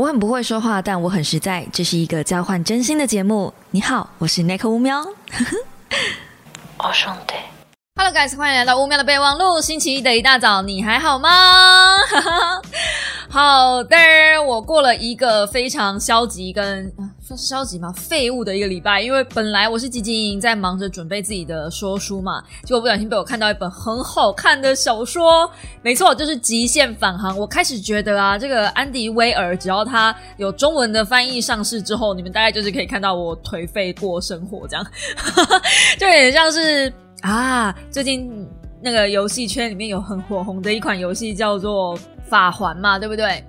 我很不会说话，但我很实在。这是一个交换真心的节目。你好，我是奈克乌喵。我兄弟，Hello guys，欢迎来到乌喵的备忘录。星期一的一大早，你还好吗？好的，我过了一个非常消极跟。消极吗？废物的一个礼拜，因为本来我是吉吉营在忙着准备自己的说书嘛，结果不小心被我看到一本很好看的小说，没错，就是《极限返航》。我开始觉得啊，这个安迪威尔，只要他有中文的翻译上市之后，你们大概就是可以看到我颓废过生活这样，就有点像是啊，最近那个游戏圈里面有很火红的一款游戏叫做《法环》嘛，对不对？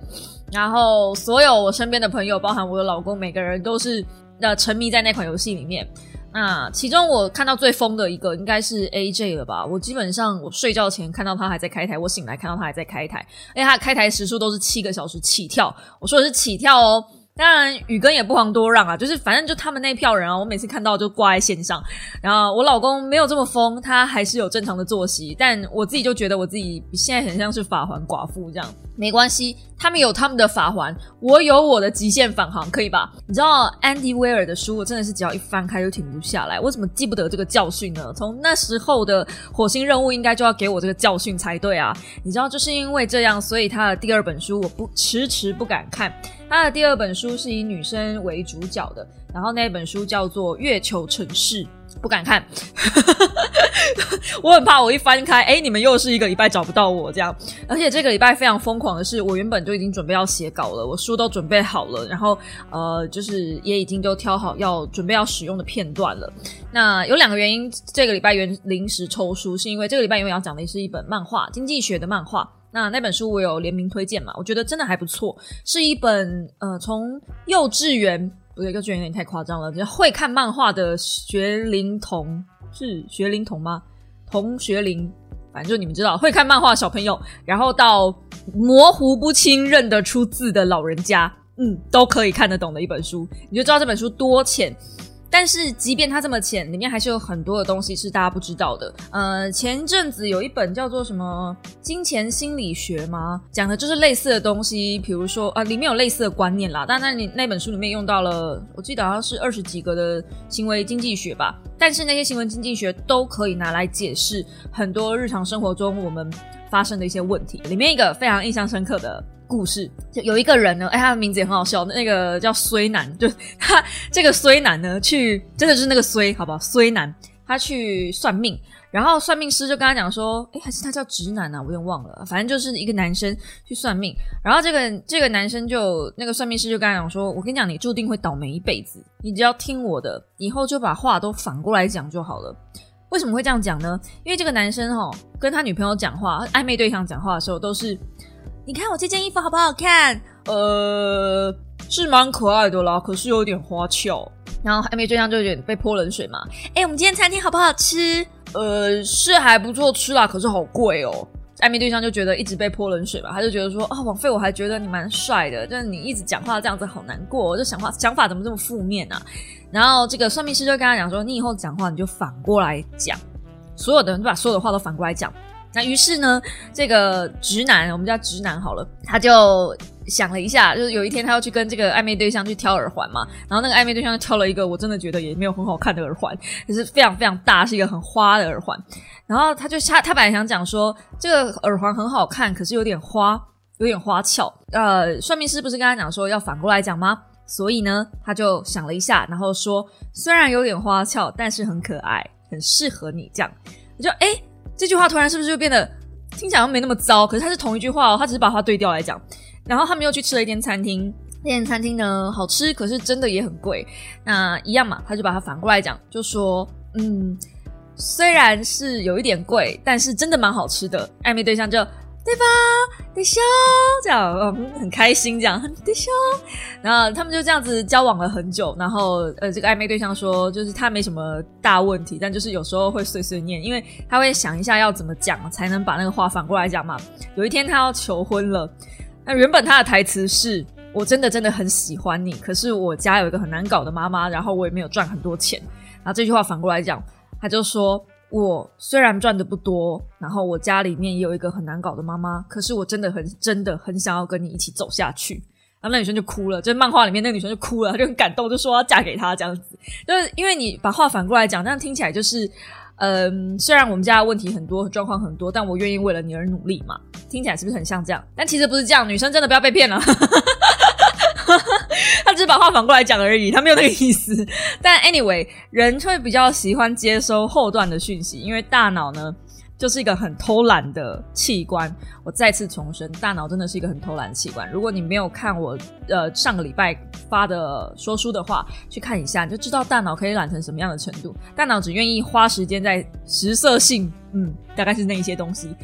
然后，所有我身边的朋友，包含我的老公，每个人都是呃沉迷在那款游戏里面。那其中我看到最疯的一个，应该是 AJ 了吧？我基本上我睡觉前看到他还在开台，我醒来看到他还在开台，而且他开台时数都是七个小时起跳。我说的是起跳哦。当然，宇根也不遑多让啊，就是反正就他们那票人啊，我每次看到就挂在线上。然后我老公没有这么疯，他还是有正常的作息，但我自己就觉得我自己现在很像是法环寡妇这样。没关系，他们有他们的法环，我有我的极限返航，可以吧？你知道安迪威尔的书，我真的是只要一翻开就停不下来。我怎么记不得这个教训呢？从那时候的火星任务，应该就要给我这个教训才对啊！你知道，就是因为这样，所以他的第二本书我不迟迟不敢看。他的第二本书是以女生为主角的，然后那本书叫做《月球城市》。不敢看，我很怕我一翻开，哎，你们又是一个礼拜找不到我这样。而且这个礼拜非常疯狂的是，我原本就已经准备要写稿了，我书都准备好了，然后呃，就是也已经都挑好要准备要使用的片段了。那有两个原因，这个礼拜原临时抽书，是因为这个礼拜因为要讲的是一本漫画，经济学的漫画。那那本书我有联名推荐嘛，我觉得真的还不错，是一本呃从幼稚园。不对，幼稚园有点太夸张了。就会看漫画的学龄童是学龄童吗？同学龄，反正就你们知道，会看漫画小朋友，然后到模糊不清认得出字的老人家，嗯，都可以看得懂的一本书。你就知道这本书多浅。但是，即便它这么浅，里面还是有很多的东西是大家不知道的。呃，前阵子有一本叫做什么《金钱心理学》吗？讲的就是类似的东西，比如说啊，里面有类似的观念啦。但那你那本书里面用到了，我记得好像是二十几个的行为经济学吧。但是那些行为经济学都可以拿来解释很多日常生活中我们发生的一些问题。里面一个非常印象深刻的。故事就有一个人呢，哎，他的名字也很好笑，那个叫衰男，就他这个衰男呢，去真的是那个衰，好不好？衰男他去算命，然后算命师就跟他讲说，哎，还是他叫直男啊，我有点忘了，反正就是一个男生去算命，然后这个这个男生就那个算命师就跟他讲说，我跟你讲，你注定会倒霉一辈子，你只要听我的，以后就把话都反过来讲就好了。为什么会这样讲呢？因为这个男生哈，跟他女朋友讲话，暧昧对象讲话的时候都是。你看我这件衣服好不好看？呃，是蛮可爱的啦，可是有点花俏。然后暧昧对象就有点被泼冷水嘛。哎，我们今天餐厅好不好吃？呃，是还不错吃啦，可是好贵哦。暧昧对象就觉得一直被泼冷水吧，他就觉得说啊，王菲我还觉得你蛮帅的，但是你一直讲话这样子好难过，我就想话想法怎么这么负面啊？然后这个算命师就跟他讲说，你以后讲话你就反过来讲，所有的人都把所有的话都反过来讲。那于是呢，这个直男，我们叫直男好了，他就想了一下，就是有一天他要去跟这个暧昧对象去挑耳环嘛，然后那个暧昧对象就挑了一个我真的觉得也没有很好看的耳环，就是非常非常大，是一个很花的耳环。然后他就他他本来想讲说这个耳环很好看，可是有点花，有点花俏。呃，算命师不是跟他讲说要反过来讲吗？所以呢，他就想了一下，然后说虽然有点花俏，但是很可爱，很适合你这样。我就哎。这句话突然是不是就变得听起来又没那么糟？可是它是同一句话哦，他只是把话对调来讲。然后他们又去吃了一间餐厅，那间餐厅呢好吃，可是真的也很贵。那一样嘛，他就把它反过来讲，就说嗯，虽然是有一点贵，但是真的蛮好吃的。暧昧对象就。对吧？对笑，这样嗯很开心，这样对笑。然后他们就这样子交往了很久。然后呃，这个暧昧对象说，就是他没什么大问题，但就是有时候会碎碎念，因为他会想一下要怎么讲才能把那个话反过来讲嘛。有一天他要求婚了，那原本他的台词是：我真的真的很喜欢你，可是我家有一个很难搞的妈妈，然后我也没有赚很多钱。然后这句话反过来讲，他就说。我虽然赚的不多，然后我家里面也有一个很难搞的妈妈，可是我真的很真的很想要跟你一起走下去。然后那女生就哭了，就漫画里面那个女生就哭了，就很感动，就说要嫁给他这样子。就是因为你把话反过来讲，这样听起来就是，嗯，虽然我们家的问题很多，状况很多，但我愿意为了你而努力嘛。听起来是不是很像这样？但其实不是这样，女生真的不要被骗了。他只是把话反过来讲而已，他没有那个意思。但 anyway，人会比较喜欢接收后段的讯息，因为大脑呢就是一个很偷懒的器官。我再次重申，大脑真的是一个很偷懒的器官。如果你没有看我呃上个礼拜发的说书的话，去看一下，你就知道大脑可以懒成什么样的程度。大脑只愿意花时间在实色性，嗯，大概是那一些东西。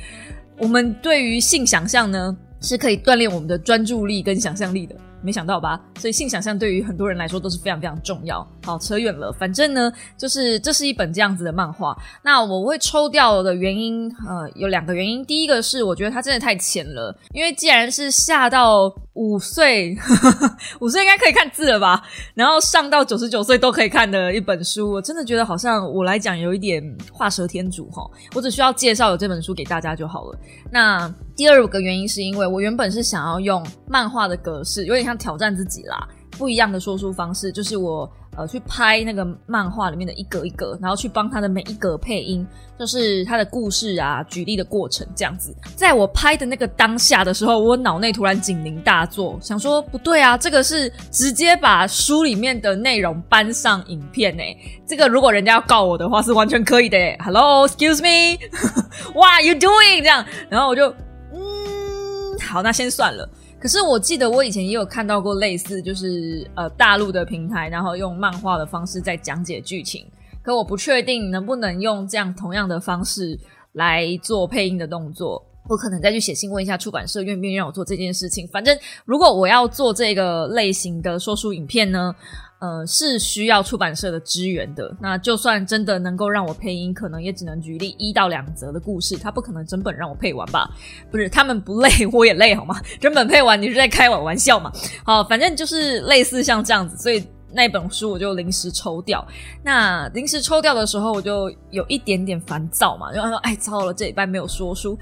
我们对于性想象呢，是可以锻炼我们的专注力跟想象力的。没想到吧？所以性想象对于很多人来说都是非常非常重要。好，扯远了。反正呢，就是这是一本这样子的漫画。那我会抽掉的原因，呃，有两个原因。第一个是我觉得它真的太浅了，因为既然是下到五岁，五岁应该可以看字了吧？然后上到九十九岁都可以看的一本书，我真的觉得好像我来讲有一点画蛇添足哈。我只需要介绍有这本书给大家就好了。那第二个原因是因为我原本是想要用漫画的格式，有点像挑战自己啦，不一样的说书方式，就是我呃去拍那个漫画里面的一格一格，然后去帮他的每一格配音，就是他的故事啊、举例的过程这样子。在我拍的那个当下的时候，我脑内突然警铃大作，想说不对啊，这个是直接把书里面的内容搬上影片呢。这个如果人家要告我的话，是完全可以的。Hello，excuse me，what are you doing？这样，然后我就。嗯好，那先算了。可是我记得我以前也有看到过类似，就是呃大陆的平台，然后用漫画的方式在讲解剧情。可我不确定能不能用这样同样的方式来做配音的动作。我可能再去写信问一下出版社愿不愿意让我做这件事情。反正如果我要做这个类型的说书影片呢？呃，是需要出版社的支援的。那就算真的能够让我配音，可能也只能举例一到两则的故事，他不可能整本让我配完吧？不是，他们不累，我也累，好吗？整本配完，你是在开我玩笑嘛？好，反正就是类似像这样子，所以。那本书我就临时抽掉，那临时抽掉的时候，我就有一点点烦躁嘛，就说：“哎，糟了，这礼拜没有说书。”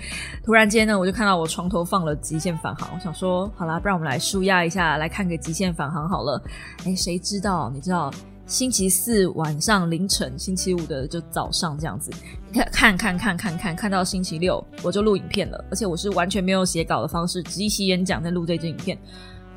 突然间呢，我就看到我床头放了《极限返航》，我想说：“好啦，不然我们来舒压一下，来看个《极限返航》好了。”哎，谁知道？你知道，星期四晚上凌晨，星期五的就早上这样子，看看看看看看，看到星期六我就录影片了，而且我是完全没有写稿的方式，即席演讲在录这支影片，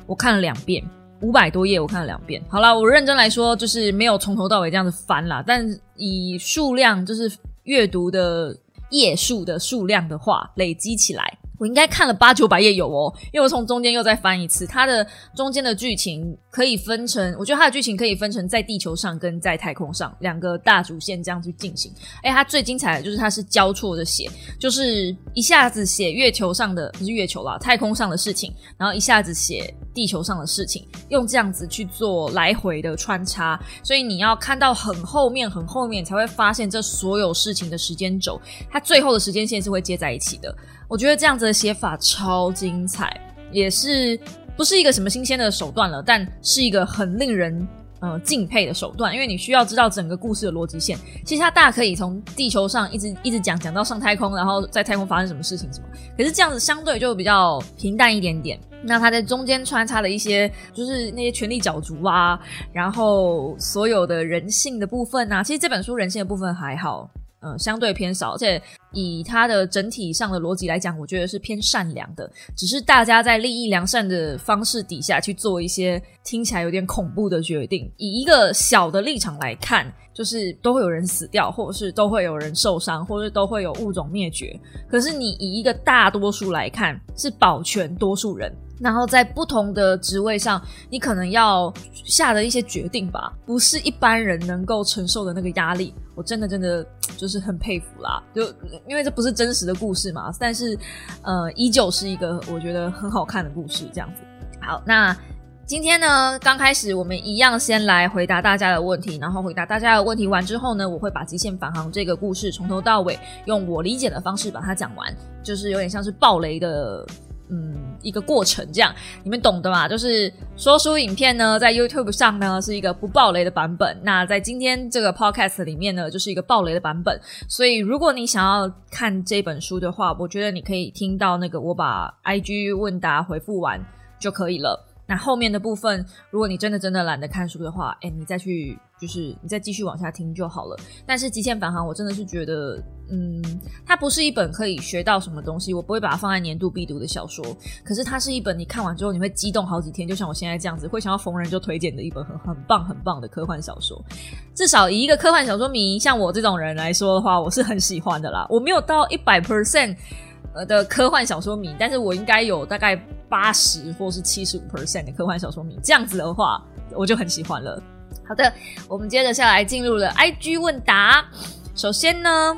我看了两遍。五百多页，我看了两遍。好了，我认真来说，就是没有从头到尾这样子翻啦。但以数量，就是阅读的页数的数量的话，累积起来。我应该看了八九百页有哦，因为我从中间又再翻一次，它的中间的剧情可以分成，我觉得它的剧情可以分成在地球上跟在太空上两个大主线这样去进行。哎，它最精彩的就是它是交错的写，就是一下子写月球上的不是月球啦，太空上的事情，然后一下子写地球上的事情，用这样子去做来回的穿插，所以你要看到很后面很后面才会发现这所有事情的时间轴，它最后的时间线是会接在一起的。我觉得这样子的写法超精彩，也是不是一个什么新鲜的手段了，但是一个很令人呃敬佩的手段，因为你需要知道整个故事的逻辑线。其实它大可以从地球上一直一直讲讲到上太空，然后在太空发生什么事情什么。可是这样子相对就比较平淡一点点。那它在中间穿插的一些，就是那些权力角逐啊，然后所有的人性的部分啊，其实这本书人性的部分还好。嗯，相对偏少，而且以它的整体上的逻辑来讲，我觉得是偏善良的。只是大家在利益良善的方式底下去做一些听起来有点恐怖的决定。以一个小的立场来看，就是都会有人死掉，或者是都会有人受伤，或者都会有物种灭绝。可是你以一个大多数来看，是保全多数人。然后在不同的职位上，你可能要下的一些决定吧，不是一般人能够承受的那个压力。我真的真的就是很佩服啦，就因为这不是真实的故事嘛，但是呃，依旧是一个我觉得很好看的故事。这样子，好，那今天呢，刚开始我们一样先来回答大家的问题，然后回答大家的问题完之后呢，我会把《极限返航》这个故事从头到尾用我理解的方式把它讲完，就是有点像是暴雷的。嗯，一个过程这样，你们懂的嘛？就是说书影片呢，在 YouTube 上呢是一个不爆雷的版本，那在今天这个 Podcast 里面呢，就是一个爆雷的版本。所以，如果你想要看这本书的话，我觉得你可以听到那个我把 IG 问答回复完就可以了。那后面的部分，如果你真的真的懒得看书的话，哎，你再去就是你再继续往下听就好了。但是《极限返航》我真的是觉得，嗯，它不是一本可以学到什么东西，我不会把它放在年度必读的小说。可是它是一本你看完之后你会激动好几天，就像我现在这样子，会想要逢人就推荐的一本很很棒很棒的科幻小说。至少以一个科幻小说迷像我这种人来说的话，我是很喜欢的啦。我没有到一百 percent。呃的科幻小说迷，但是我应该有大概八十或是七十五 percent 的科幻小说迷，这样子的话我就很喜欢了。好的，我们接着下来进入了 IG 问答。首先呢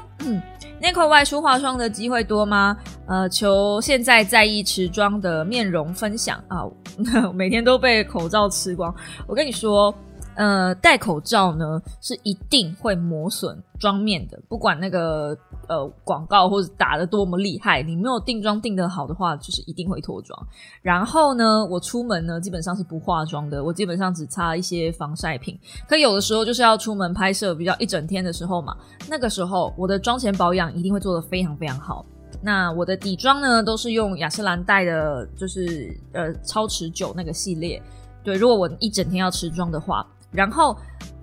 ，Nico 外出化妆的机会多吗？呃，求现在在意持妆的面容分享啊，每天都被口罩吃光。我跟你说。呃，戴口罩呢是一定会磨损妆面的，不管那个呃广告或者打的多么厉害，你没有定妆定得好的话，就是一定会脱妆。然后呢，我出门呢基本上是不化妆的，我基本上只擦一些防晒品。可有的时候就是要出门拍摄比较一整天的时候嘛，那个时候我的妆前保养一定会做得非常非常好。那我的底妆呢都是用雅诗兰黛的，就是呃超持久那个系列。对，如果我一整天要持妆的话。然后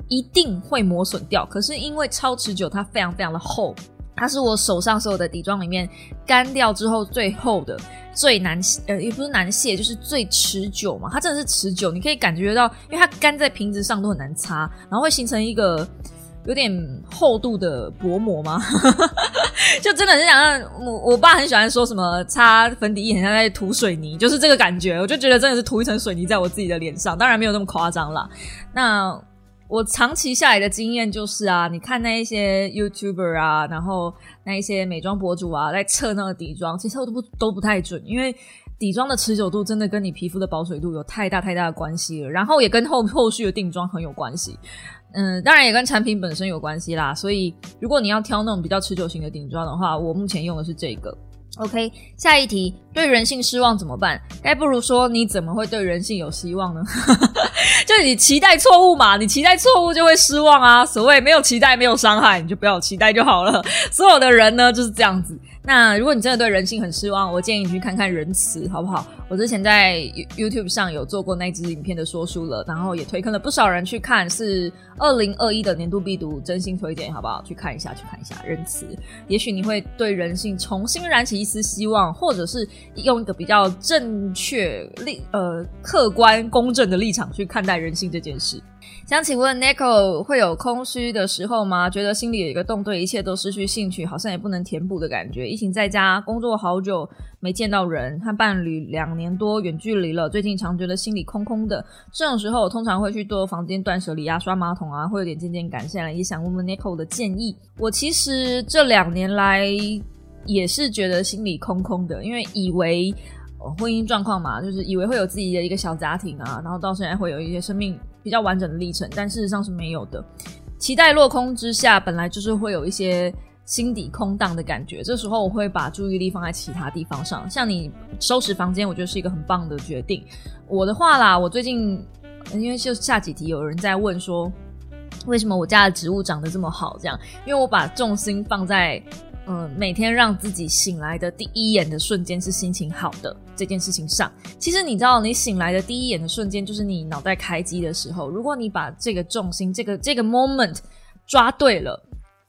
一定会磨损掉，可是因为超持久，它非常非常的厚，它是我手上所有的底妆里面干掉之后最厚的、最难呃也不是难卸，就是最持久嘛。它真的是持久，你可以感觉到，因为它干在瓶子上都很难擦，然后会形成一个有点厚度的薄膜嘛？就真的是想让，我我爸很喜欢说什么擦粉底液很像在涂水泥，就是这个感觉。我就觉得真的是涂一层水泥在我自己的脸上，当然没有那么夸张啦。那我长期下来的经验就是啊，你看那一些 YouTuber 啊，然后那一些美妆博主啊，在测那个底妆，其实都不都不太准，因为底妆的持久度真的跟你皮肤的保水度有太大太大的关系了，然后也跟后后续的定妆很有关系。嗯，当然也跟产品本身有关系啦。所以如果你要挑那种比较持久型的顶妆的话，我目前用的是这个。OK，下一题，对人性失望怎么办？该不如说你怎么会对人性有希望呢？就你期待错误嘛，你期待错误就会失望啊。所谓没有期待没有伤害，你就不要期待就好了。所有的人呢就是这样子。那如果你真的对人性很失望，我建议你去看看《仁慈》，好不好？我之前在 YouTube 上有做过那支影片的说书了，然后也推坑了不少人去看，是二零二一的年度必读，真心推荐，好不好？去看一下，去看一下《仁慈》，也许你会对人性重新燃起一丝希望，或者是用一个比较正确、立呃客观、公正的立场去看待人性这件事。想请问 Nico 会有空虚的时候吗？觉得心里有一个洞，对一切都失去兴趣，好像也不能填补的感觉。疫情在家工作好久没见到人，和伴侣两年多远距离了，最近常觉得心里空空的。这种时候，我通常会去做房间断舍离啊，刷马桶啊，会有点渐渐感谢了。也想问问 Nico 的建议。我其实这两年来也是觉得心里空空的，因为以为。婚姻状况嘛，就是以为会有自己的一个小家庭啊，然后到现在会有一些生命比较完整的历程，但事实上是没有的。期待落空之下，本来就是会有一些心底空荡的感觉。这时候我会把注意力放在其他地方上，像你收拾房间，我觉得是一个很棒的决定。我的话啦，我最近因为就下几题有人在问说，为什么我家的植物长得这么好？这样，因为我把重心放在。嗯，每天让自己醒来的第一眼的瞬间是心情好的这件事情上，其实你知道，你醒来的第一眼的瞬间就是你脑袋开机的时候。如果你把这个重心、这个这个 moment 抓对了，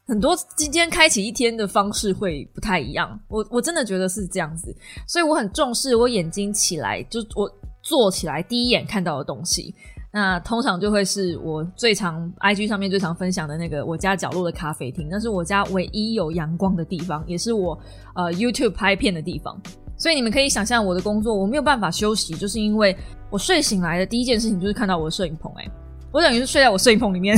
很多今天开启一天的方式会不太一样。我我真的觉得是这样子，所以我很重视我眼睛起来就我坐起来第一眼看到的东西。那通常就会是我最常 IG 上面最常分享的那个我家角落的咖啡厅，那是我家唯一有阳光的地方，也是我呃 YouTube 拍片的地方。所以你们可以想象我的工作，我没有办法休息，就是因为我睡醒来的第一件事情就是看到我的摄影棚。哎，我等于是睡在我摄影棚里面。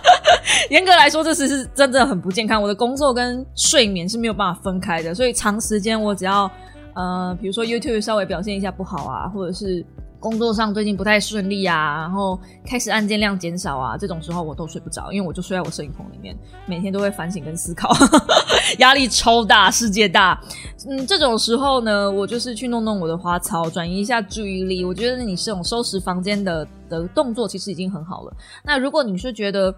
严格来说，这是是真的很不健康。我的工作跟睡眠是没有办法分开的，所以长时间我只要呃，比如说 YouTube 稍微表现一下不好啊，或者是。工作上最近不太顺利啊，然后开始案件量减少啊，这种时候我都睡不着，因为我就睡在我摄影棚里面，每天都会反省跟思考，压力超大，世界大。嗯，这种时候呢，我就是去弄弄我的花草，转移一下注意力。我觉得你这种收拾房间的的动作其实已经很好了。那如果你是觉得，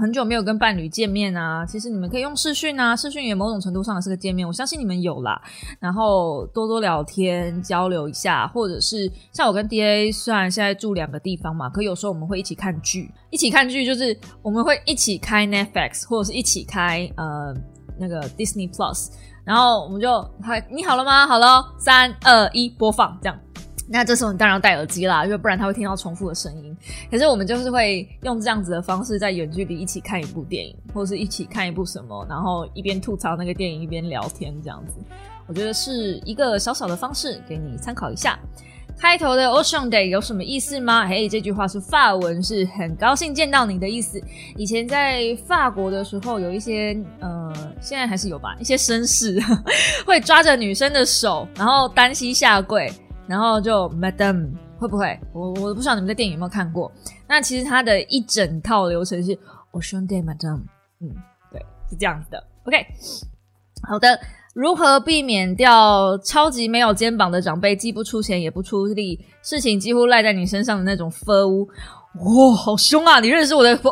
很久没有跟伴侣见面啊，其实你们可以用视讯啊，视讯也某种程度上是个见面，我相信你们有啦。然后多多聊天交流一下，或者是像我跟 D A，虽然现在住两个地方嘛，可有时候我们会一起看剧，一起看剧就是我们会一起开 Netflix，或者是一起开呃那个 Disney Plus，然后我们就嗨，你好了吗？好了，三二一，播放这样。那这时候你当然要戴耳机啦，因为不然他会听到重复的声音。可是我们就是会用这样子的方式，在远距离一起看一部电影，或者是一起看一部什么，然后一边吐槽那个电影，一边聊天这样子。我觉得是一个小小的方式，给你参考一下。开头的 Ocean Day 有什么意思吗？嘿，这句话是法文，是很高兴见到你的意思。以前在法国的时候，有一些呃，现在还是有吧，一些绅士 会抓着女生的手，然后单膝下跪。然后就 Madam 会不会？我我不知道你们在电影有没有看过。那其实它的一整套流程是我兄弟 Madam，嗯，对，是这样子的。OK，好的，如何避免掉超级没有肩膀的长辈，既不出钱也不出力，事情几乎赖在你身上的那种 f 哇，好凶啊！你认识我的 f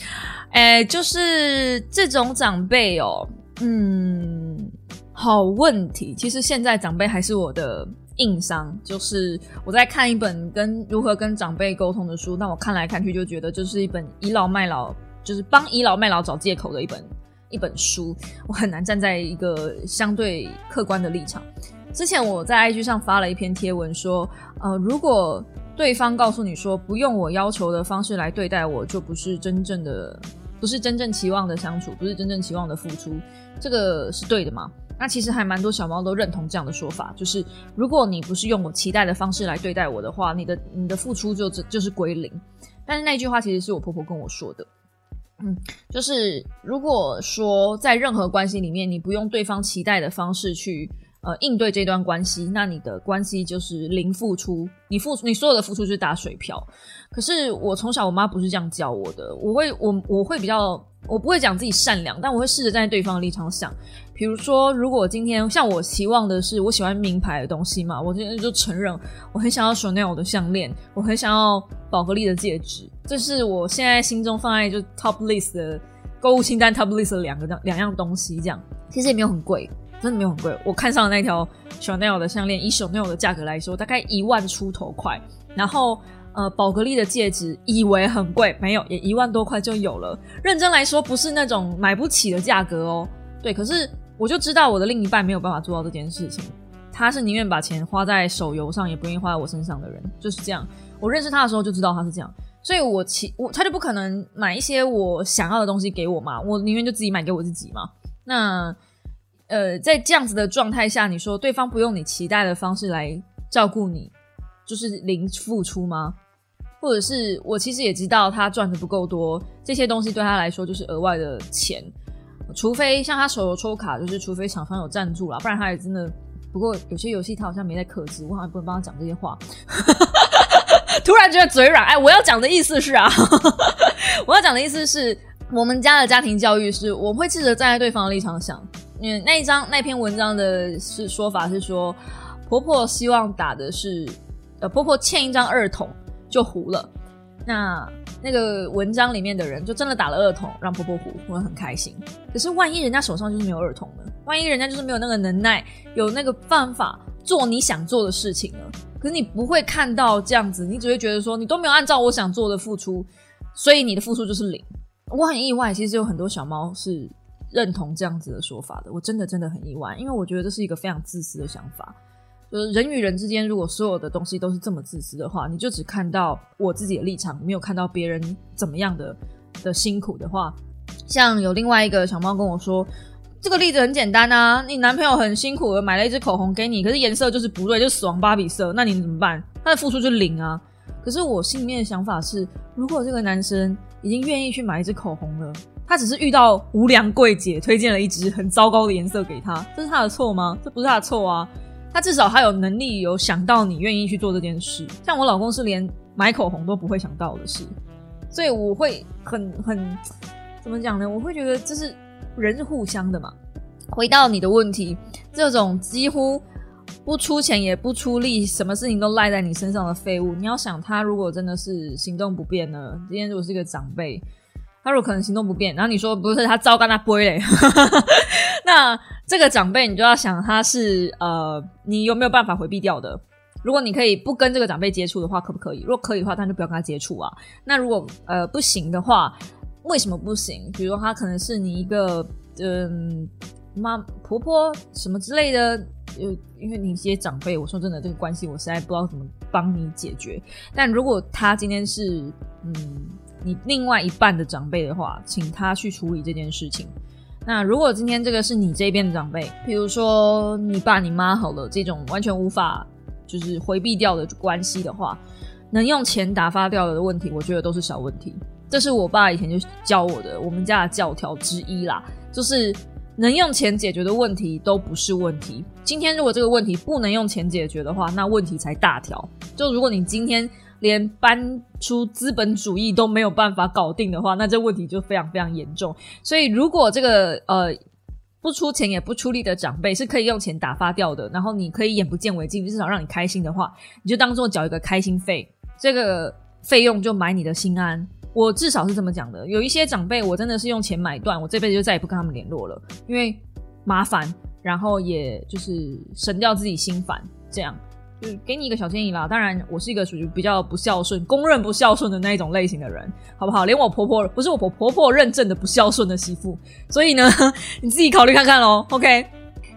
哎，就是这种长辈哦。嗯，好问题。其实现在长辈还是我的。硬伤就是我在看一本跟如何跟长辈沟通的书，但我看来看去就觉得就是一本倚老卖老，就是帮倚老卖老找借口的一本一本书。我很难站在一个相对客观的立场。之前我在 IG 上发了一篇贴文说，呃，如果对方告诉你说不用我要求的方式来对待我，就不是真正的，不是真正期望的相处，不是真正期望的付出，这个是对的吗？那其实还蛮多小猫都认同这样的说法，就是如果你不是用我期待的方式来对待我的话，你的你的付出就就是归零。但是那句话其实是我婆婆跟我说的，嗯，就是如果说在任何关系里面，你不用对方期待的方式去呃应对这段关系，那你的关系就是零付出，你付你所有的付出就是打水漂。可是我从小我妈不是这样教我的，我会我我会比较。我不会讲自己善良，但我会试着站在对方的立场想。比如说，如果今天像我期望的是，我喜欢名牌的东西嘛，我今天就承认我很想要 Chanel 的项链，我很想要宝格丽的戒指，这是我现在心中放在就 top list 的购物清单 top list 的两个两样东西。这样其实也没有很贵，真的没有很贵。我看上的那条 Chanel 的项链，以 Chanel 的价格来说，大概一万出头块，然后。呃，宝格丽的戒指以为很贵，没有，也一万多块就有了。认真来说，不是那种买不起的价格哦。对，可是我就知道我的另一半没有办法做到这件事情。他是宁愿把钱花在手游上，也不愿意花在我身上的人，就是这样。我认识他的时候就知道他是这样，所以我其我他就不可能买一些我想要的东西给我嘛。我宁愿就自己买给我自己嘛。那呃，在这样子的状态下，你说对方不用你期待的方式来照顾你，就是零付出吗？或者是我其实也知道他赚的不够多，这些东西对他来说就是额外的钱，除非像他手游抽卡，就是除非厂商有赞助啦，不然他也真的。不过有些游戏他好像没在克制，我好像不能帮他讲这些话。突然觉得嘴软，哎，我要讲的意思是啊，我要讲的意思是我们家的家庭教育是，我会试着站在对方的立场想。嗯，那一张那篇文章的是说法是说，婆婆希望打的是，呃，婆婆欠一张二筒。就糊了，那那个文章里面的人就真的打了二筒，让婆婆糊，我很开心。可是万一人家手上就是没有二筒呢？万一人家就是没有那个能耐，有那个办法做你想做的事情呢？可是你不会看到这样子，你只会觉得说你都没有按照我想做的付出，所以你的付出就是零。我很意外，其实有很多小猫是认同这样子的说法的，我真的真的很意外，因为我觉得这是一个非常自私的想法。就是人与人之间，如果所有的东西都是这么自私的话，你就只看到我自己的立场，没有看到别人怎么样的的辛苦的话，像有另外一个小猫跟我说，这个例子很简单啊，你男朋友很辛苦的买了一支口红给你，可是颜色就是不对，就死亡芭比色，那你怎么办？他的付出就零啊。可是我心里面的想法是，如果这个男生已经愿意去买一支口红了，他只是遇到无良柜姐推荐了一支很糟糕的颜色给他，这是他的错吗？这不是他的错啊。他至少他有能力有想到你愿意去做这件事，像我老公是连买口红都不会想到的事，所以我会很很怎么讲呢？我会觉得这是人是互相的嘛。回到你的问题，这种几乎不出钱也不出力，什么事情都赖在你身上的废物，你要想他如果真的是行动不便呢？今天如果是一个长辈，他如果可能行动不便，然后你说不是他糟干他不会嘞，那这个长辈你就要想他是呃，你有没有办法回避掉的？如果你可以不跟这个长辈接触的话，可不可以？如果可以的话，那就不要跟他接触啊。那如果呃不行的话，为什么不行？比如说他可能是你一个嗯妈婆婆什么之类的。就因为你一些长辈，我说真的，这个关系我实在不知道怎么帮你解决。但如果他今天是嗯你另外一半的长辈的话，请他去处理这件事情。那如果今天这个是你这边的长辈，比如说你爸你妈好了，这种完全无法就是回避掉的关系的话，能用钱打发掉的问题，我觉得都是小问题。这是我爸以前就教我的，我们家的教条之一啦，就是。能用钱解决的问题都不是问题。今天如果这个问题不能用钱解决的话，那问题才大条。就如果你今天连搬出资本主义都没有办法搞定的话，那这问题就非常非常严重。所以，如果这个呃不出钱也不出力的长辈是可以用钱打发掉的，然后你可以眼不见为净，至少让你开心的话，你就当做缴一个开心费，这个费用就买你的心安。我至少是这么讲的，有一些长辈，我真的是用钱买断，我这辈子就再也不跟他们联络了，因为麻烦，然后也就是省掉自己心烦，这样就给你一个小建议啦。当然，我是一个属于比较不孝顺、公认不孝顺的那一种类型的人，好不好？连我婆婆不是我婆婆婆认证的不孝顺的媳妇，所以呢，你自己考虑看看喽。OK，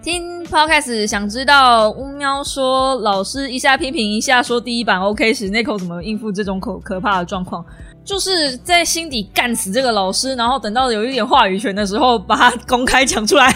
听 Podcast 想知道乌喵说老师一下批评一下说第一版 OK 时，那口怎么应付这种可可怕的状况？就是在心底干死这个老师，然后等到有一点话语权的时候，把他公开讲出来。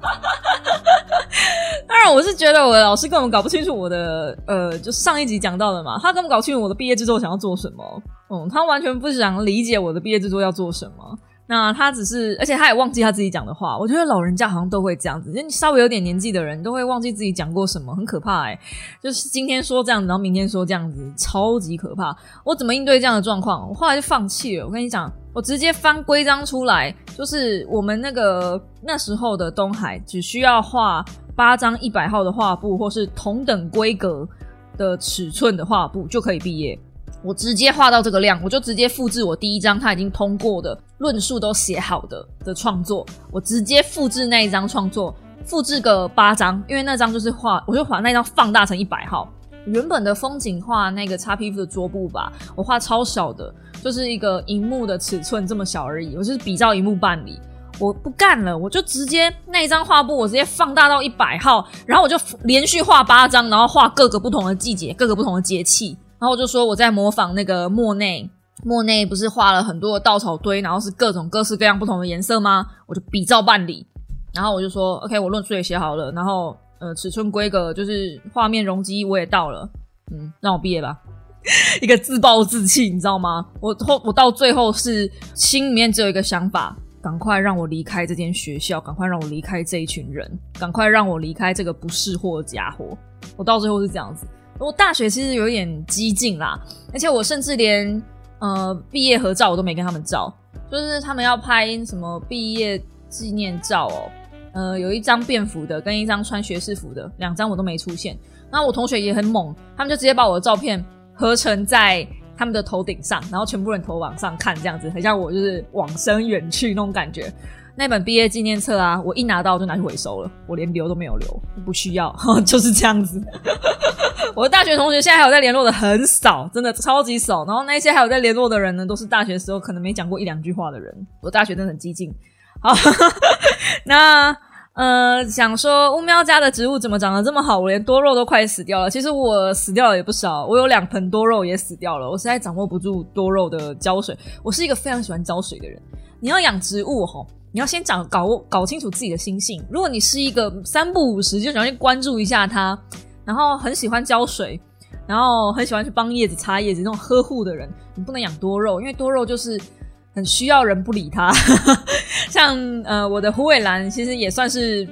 当然，我是觉得我的老师根本搞不清楚我的，呃，就上一集讲到的嘛，他根本搞不清楚我的毕业制作想要做什么。嗯，他完全不想理解我的毕业制作要做什么。那他只是，而且他也忘记他自己讲的话。我觉得老人家好像都会这样子，就你稍微有点年纪的人都会忘记自己讲过什么，很可怕哎。就是今天说这样子，然后明天说这样子，超级可怕。我怎么应对这样的状况？我后来就放弃了。我跟你讲，我直接翻规章出来，就是我们那个那时候的东海只需要画八张一百号的画布，或是同等规格的尺寸的画布就可以毕业。我直接画到这个量，我就直接复制我第一张他已经通过的论述都写好的的创作，我直接复制那一张创作，复制个八张，因为那张就是画，我就把那张放大成一百号。原本的风景画那个擦皮肤的桌布吧，我画超小的，就是一个荧幕的尺寸这么小而已，我就是比照荧幕办理。我不干了，我就直接那一张画布，我直接放大到一百号，然后我就连续画八张，然后画各个不同的季节，各个不同的节气。然后我就说我在模仿那个莫内，莫内不是画了很多的稻草堆，然后是各种各式各样不同的颜色吗？我就比照办理。然后我就说，OK，我论述也写好了，然后呃，尺寸规格就是画面容积我也到了，嗯，让我毕业吧。一个自暴自弃，你知道吗？我后我到最后是心里面只有一个想法，赶快让我离开这间学校，赶快让我离开这一群人，赶快让我离开这个不识货的家伙。我到最后是这样子。我大学其实有点激进啦，而且我甚至连呃毕业合照我都没跟他们照，就是他们要拍什么毕业纪念照哦，呃有一张便服的跟一张穿学士服的，两张我都没出现。那我同学也很猛，他们就直接把我的照片合成在他们的头顶上，然后全部人头往上看，这样子很像我就是往生远去那种感觉。那本毕业纪念册啊，我一拿到就拿去回收了，我连留都没有留，不需要，就是这样子。我的大学同学现在还有在联络的很少，真的超级少。然后那些还有在联络的人呢，都是大学时候可能没讲过一两句话的人。我大学真的很激进。好，那呃，想说乌喵家的植物怎么长得这么好？我连多肉都快死掉了。其实我死掉了也不少，我有两盆多肉也死掉了。我实在掌握不住多肉的浇水。我是一个非常喜欢浇水的人。你要养植物吼，你要先找搞搞清楚自己的心性。如果你是一个三不五时就想去关注一下它。然后很喜欢浇水，然后很喜欢去帮叶子擦叶子那种呵护的人，你不能养多肉，因为多肉就是很需要人不理它。像呃我的虎尾兰其实也算是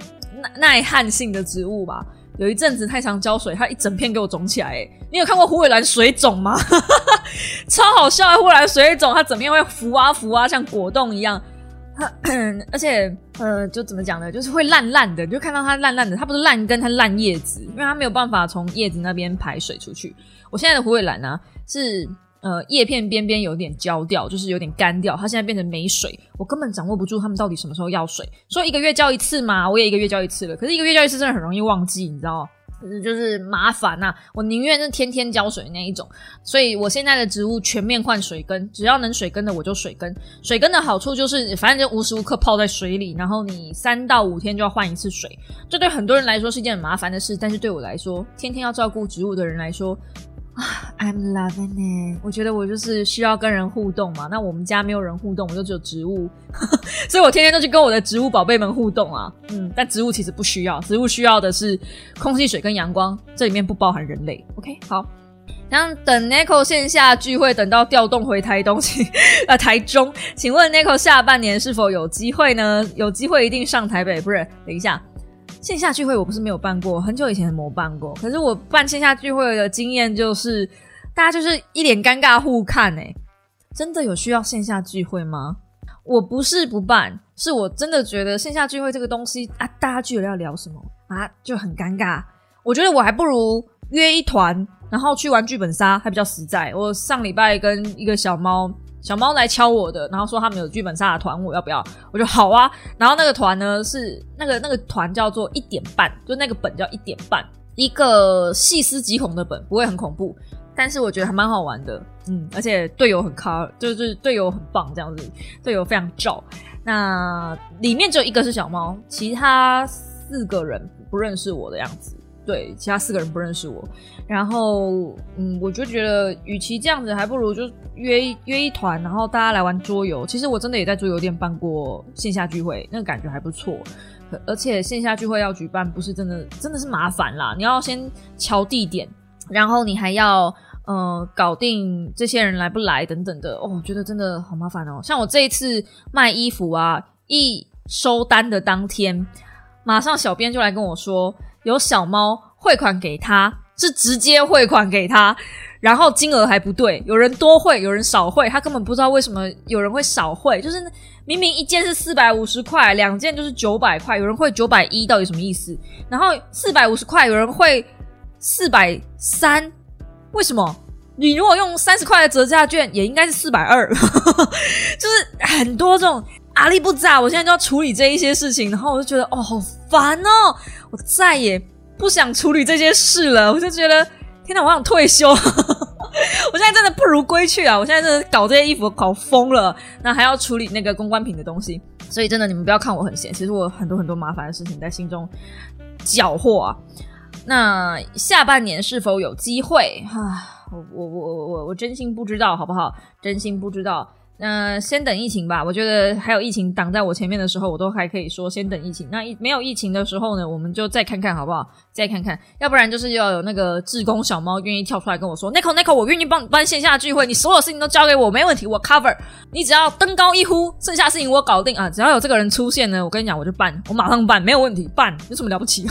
耐耐旱性的植物吧。有一阵子太常浇水，它一整片给我肿起来。你有看过虎尾兰水肿吗？超好笑！虎尾兰水肿，它整片会浮啊浮啊，像果冻一样。它 而且呃，就怎么讲呢？就是会烂烂的，你就看到它烂烂的。它不是烂根，它烂叶子，因为它没有办法从叶子那边排水出去。我现在的虎尾兰呢，是呃叶片边边有点焦掉，就是有点干掉，它现在变成没水，我根本掌握不住它们到底什么时候要水。说一个月浇一次嘛，我也一个月浇一次了，可是一个月浇一次真的很容易忘记，你知道。就是麻烦呐，我宁愿是天天浇水那一种，所以我现在的植物全面换水根，只要能水根的我就水根。水根的好处就是，反正就无时无刻泡在水里，然后你三到五天就要换一次水，这对很多人来说是一件很麻烦的事，但是对我来说，天天要照顾植物的人来说。啊，I'm loving it。我觉得我就是需要跟人互动嘛。那我们家没有人互动，我就只有植物，所以我天天都去跟我的植物宝贝们互动啊。嗯，但植物其实不需要，植物需要的是空气、水跟阳光，这里面不包含人类。OK，好。然后等 Nico 线下聚会，等到调动回台东，请呃台中，请问 Nico 下半年是否有机会呢？有机会一定上台北，不是？等一下。线下聚会我不是没有办过，很久以前没有办过。可是我办线下聚会的经验就是，大家就是一脸尴尬互看，哎，真的有需要线下聚会吗？我不是不办，是我真的觉得线下聚会这个东西啊，大家聚了要聊什么啊，就很尴尬。我觉得我还不如约一团，然后去玩剧本杀还比较实在。我上礼拜跟一个小猫。小猫来敲我的，然后说他们有剧本杀的团，我要不要？我就好啊。然后那个团呢是那个那个团叫做一点半，就那个本叫一点半，一个细思极恐的本，不会很恐怖，但是我觉得还蛮好玩的。嗯，而且队友很卡，就是队友很棒，这样子，队友非常照。那里面只有一个是小猫，其他四个人不认识我的样子。对，其他四个人不认识我，然后嗯，我就觉得，与其这样子，还不如就约一约一团，然后大家来玩桌游。其实我真的也在桌游店办过线下聚会，那个感觉还不错。而且线下聚会要举办，不是真的真的是麻烦啦，你要先敲地点，然后你还要呃搞定这些人来不来等等的。哦，我觉得真的好麻烦哦。像我这一次卖衣服啊，一收单的当天，马上小编就来跟我说。有小猫汇款给他，是直接汇款给他，然后金额还不对，有人多汇，有人少汇，他根本不知道为什么有人会少汇，就是明明一件是四百五十块，两件就是九百块，有人汇九百一，到底什么意思？然后四百五十块，有人汇四百三，为什么？你如果用三十块的折价券，也应该是四百二，就是很多这种。阿力不咋，我现在就要处理这一些事情，然后我就觉得哦，好烦哦，我再也不想处理这些事了。我就觉得，天哪，我想退休，我现在真的不如归去啊！我现在真的搞这些衣服搞疯了，那还要处理那个公关品的东西，所以真的你们不要看我很闲，其实我很多很多麻烦的事情在心中搅和啊。那下半年是否有机会？哈，我我我我我我真心不知道，好不好？真心不知道。那先等疫情吧，我觉得还有疫情挡在我前面的时候，我都还可以说先等疫情。那没有疫情的时候呢，我们就再看看好不好？再看看，要不然就是要有那个志工小猫愿意跳出来跟我说，Nico Nico，我愿意帮你办线下聚会，你所有事情都交给我，没问题，我 cover。你只要登高一呼，剩下事情我搞定啊！只要有这个人出现呢，我跟你讲，我就办，我马上办，没有问题，办有什么了不起？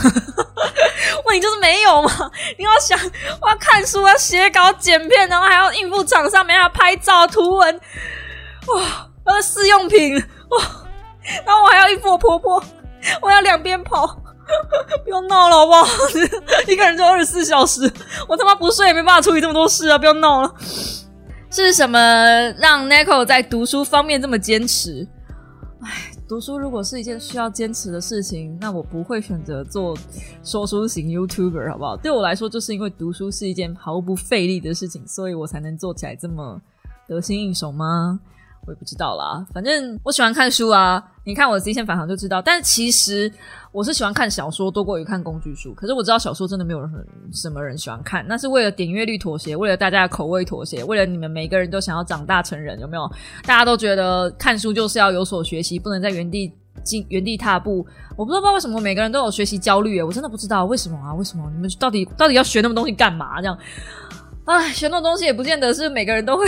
问题就是没有嘛？你要想，我要看书，要写稿、剪片，然后还要应付厂商，没法拍照、图文。哇，呃，试用品哇，然后我还要应付我婆婆，我要两边跑，不要闹了好不好？一个人就二十四小时，我他妈不睡也没办法处理这么多事啊！不要闹了。是什么让 Nico 在读书方面这么坚持？哎，读书如果是一件需要坚持的事情，那我不会选择做说书型 YouTuber，好不好？对我来说，就是因为读书是一件毫不费力的事情，所以我才能做起来这么得心应手吗？我也不知道啦，反正我喜欢看书啊。你看我的极限返航就知道。但是其实我是喜欢看小说多过于看工具书。可是我知道小说真的没有人什么人喜欢看，那是为了点阅率妥协，为了大家的口味妥协，为了你们每个人都想要长大成人，有没有？大家都觉得看书就是要有所学习，不能在原地进原地踏步。我不知道为什么每个人都有学习焦虑，我真的不知道为什么啊？为什么你们到底到底要学那么东西干嘛？这样？啊，学那种东西也不见得是每个人都会，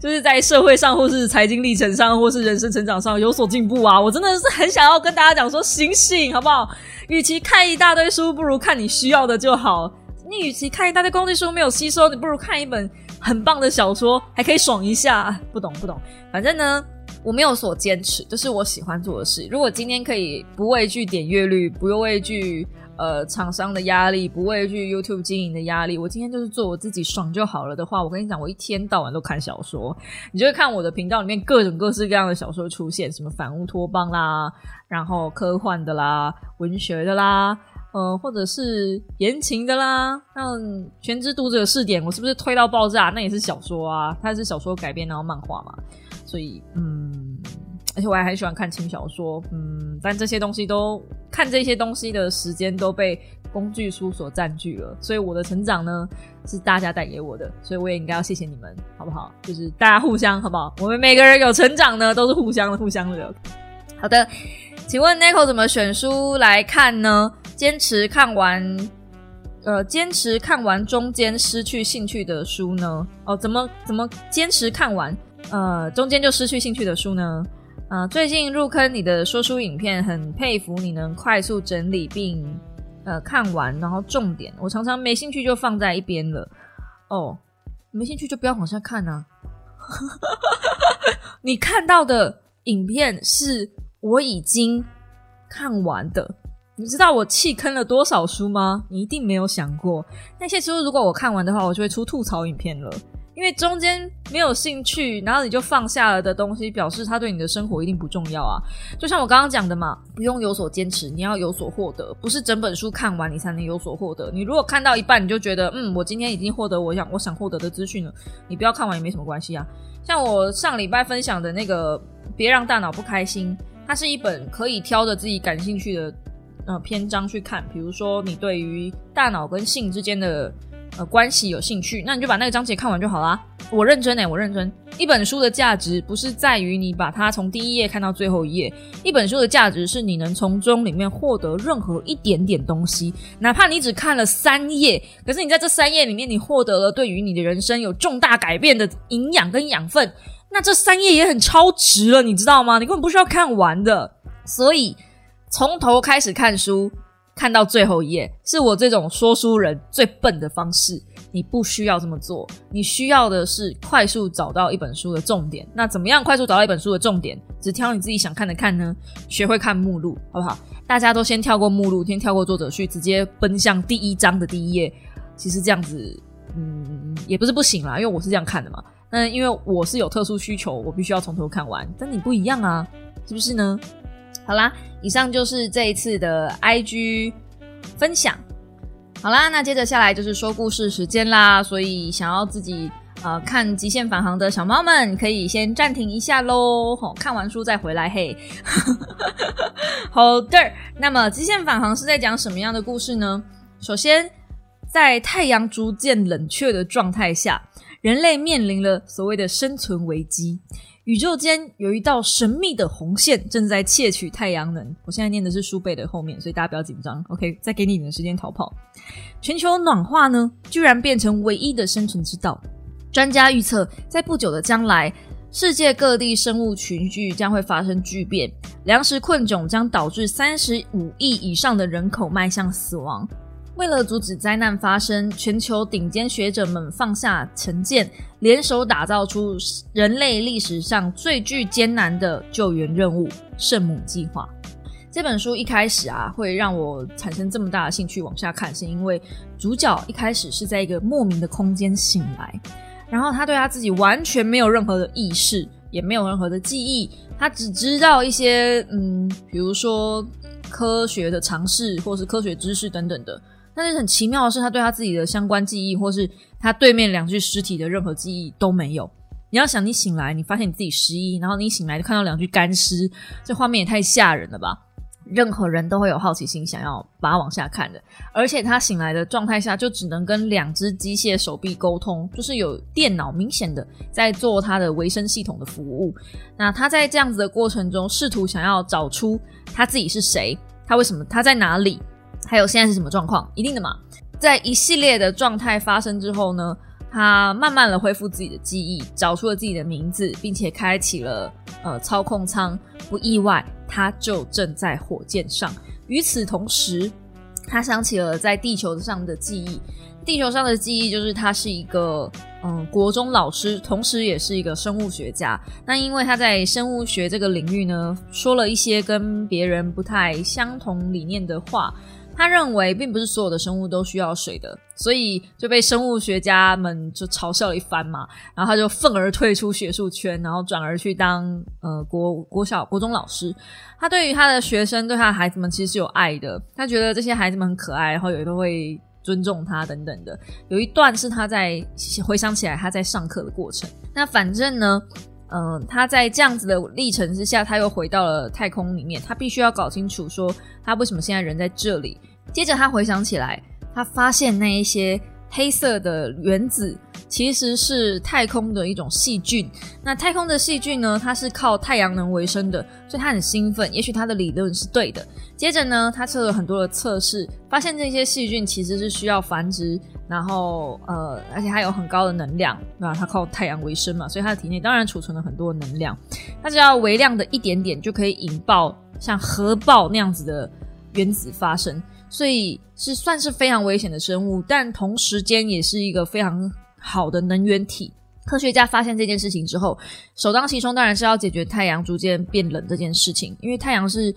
就是在社会上或是财经历程上或是人生成长上有所进步啊！我真的是很想要跟大家讲说，醒醒好不好？与其看一大堆书，不如看你需要的就好。你与其看一大堆工具书没有吸收，你不如看一本很棒的小说，还可以爽一下。不懂不懂，反正呢，我没有所坚持，这是我喜欢做的事。如果今天可以不畏惧点阅率，不畏惧。呃厂商的压力，不畏惧 YouTube 经营的压力，我今天就是做我自己爽就好了的话，我跟你讲，我一天到晚都看小说，你就会看我的频道里面各种各式各样的小说出现，什么反乌托邦啦，然后科幻的啦，文学的啦。呃，或者是言情的啦，像《全职读者试点》，我是不是推到爆炸？那也是小说啊，它是小说改编然后漫画嘛，所以嗯，而且我还很喜欢看轻小说，嗯，但这些东西都看这些东西的时间都被工具书所占据了，所以我的成长呢是大家带给我的，所以我也应该要谢谢你们，好不好？就是大家互相好不好？我们每个人有成长呢，都是互相的，互相的。好的，请问 Nico 怎么选书来看呢？坚持看完，呃，坚持看完中间失去兴趣的书呢？哦，怎么怎么坚持看完，呃，中间就失去兴趣的书呢？啊，最近入坑你的说书影片，很佩服你能快速整理并呃看完，然后重点，我常常没兴趣就放在一边了。哦，没兴趣就不要往下看啊！你看到的影片是我已经看完的。你知道我弃坑了多少书吗？你一定没有想过，那些书如果我看完的话，我就会出吐槽影片了。因为中间没有兴趣，然后你就放下了的东西，表示它对你的生活一定不重要啊。就像我刚刚讲的嘛，不用有所坚持，你要有所获得，不是整本书看完你才能有所获得。你如果看到一半你就觉得，嗯，我今天已经获得我想我想获得的资讯了，你不要看完也没什么关系啊。像我上礼拜分享的那个《别让大脑不开心》，它是一本可以挑着自己感兴趣的。呃，篇章去看，比如说你对于大脑跟性之间的呃关系有兴趣，那你就把那个章节看完就好啦。我认真哎，我认真。一本书的价值不是在于你把它从第一页看到最后一页，一本书的价值是你能从中里面获得任何一点点东西，哪怕你只看了三页，可是你在这三页里面你获得了对于你的人生有重大改变的营养跟养分，那这三页也很超值了，你知道吗？你根本不需要看完的，所以。从头开始看书，看到最后一页，是我这种说书人最笨的方式。你不需要这么做，你需要的是快速找到一本书的重点。那怎么样快速找到一本书的重点？只挑你自己想看的看呢？学会看目录，好不好？大家都先跳过目录，先跳过作者序，直接奔向第一章的第一页。其实这样子，嗯，也不是不行啦，因为我是这样看的嘛。那因为我是有特殊需求，我必须要从头看完。但你不一样啊，是不是呢？好啦，以上就是这一次的 IG 分享。好啦，那接着下来就是说故事时间啦。所以想要自己呃看《极限返航》的小猫们，可以先暂停一下喽。好，看完书再回来嘿。好的，那么《极限返航》是在讲什么样的故事呢？首先，在太阳逐渐冷却的状态下，人类面临了所谓的生存危机。宇宙间有一道神秘的红线正在窃取太阳能。我现在念的是书背的后面，所以大家不要紧张。OK，再给你一点时间逃跑。全球暖化呢，居然变成唯一的生存之道。专家预测，在不久的将来，世界各地生物群聚将会发生巨变，粮食困窘将导致三十五亿以上的人口迈向死亡。为了阻止灾难发生，全球顶尖学者们放下成见，联手打造出人类历史上最具艰难的救援任务——圣母计划。这本书一开始啊，会让我产生这么大的兴趣往下看，是因为主角一开始是在一个莫名的空间醒来，然后他对他自己完全没有任何的意识，也没有任何的记忆，他只知道一些嗯，比如说科学的常识或是科学知识等等的。但是很奇妙的是，他对他自己的相关记忆，或是他对面两具尸体的任何记忆都没有。你要想，你醒来，你发现你自己失忆，然后你醒来就看到两具干尸，这画面也太吓人了吧！任何人都会有好奇心，想要把它往下看的。而且他醒来的状态下，就只能跟两只机械手臂沟通，就是有电脑明显的在做他的维生系统的服务。那他在这样子的过程中，试图想要找出他自己是谁，他为什么，他在哪里。还有现在是什么状况？一定的嘛，在一系列的状态发生之后呢，他慢慢的恢复自己的记忆，找出了自己的名字，并且开启了呃操控舱。不意外，他就正在火箭上。与此同时，他想起了在地球上的记忆。地球上的记忆就是他是一个嗯国中老师，同时也是一个生物学家。那因为他在生物学这个领域呢，说了一些跟别人不太相同理念的话。他认为并不是所有的生物都需要水的，所以就被生物学家们就嘲笑了一番嘛。然后他就愤而退出学术圈，然后转而去当呃国国小国中老师。他对于他的学生，对他的孩子们其实是有爱的。他觉得这些孩子们很可爱，然后有的会尊重他等等的。有一段是他在回想起来他在上课的过程。那反正呢。嗯，他在这样子的历程之下，他又回到了太空里面。他必须要搞清楚，说他为什么现在人在这里。接着他回想起来，他发现那一些黑色的原子其实是太空的一种细菌。那太空的细菌呢，它是靠太阳能为生的，所以他很兴奋。也许他的理论是对的。接着呢，他做了很多的测试，发现这些细菌其实是需要繁殖。然后，呃，而且它有很高的能量，对吧？它靠太阳为生嘛，所以它的体内当然储存了很多能量。它只要微量的一点点就可以引爆像核爆那样子的原子发生，所以是算是非常危险的生物，但同时间也是一个非常好的能源体。科学家发现这件事情之后，首当其冲当然是要解决太阳逐渐变冷这件事情，因为太阳是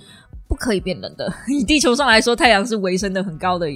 不可以变冷的。以地球上来说，太阳是维生的很高的。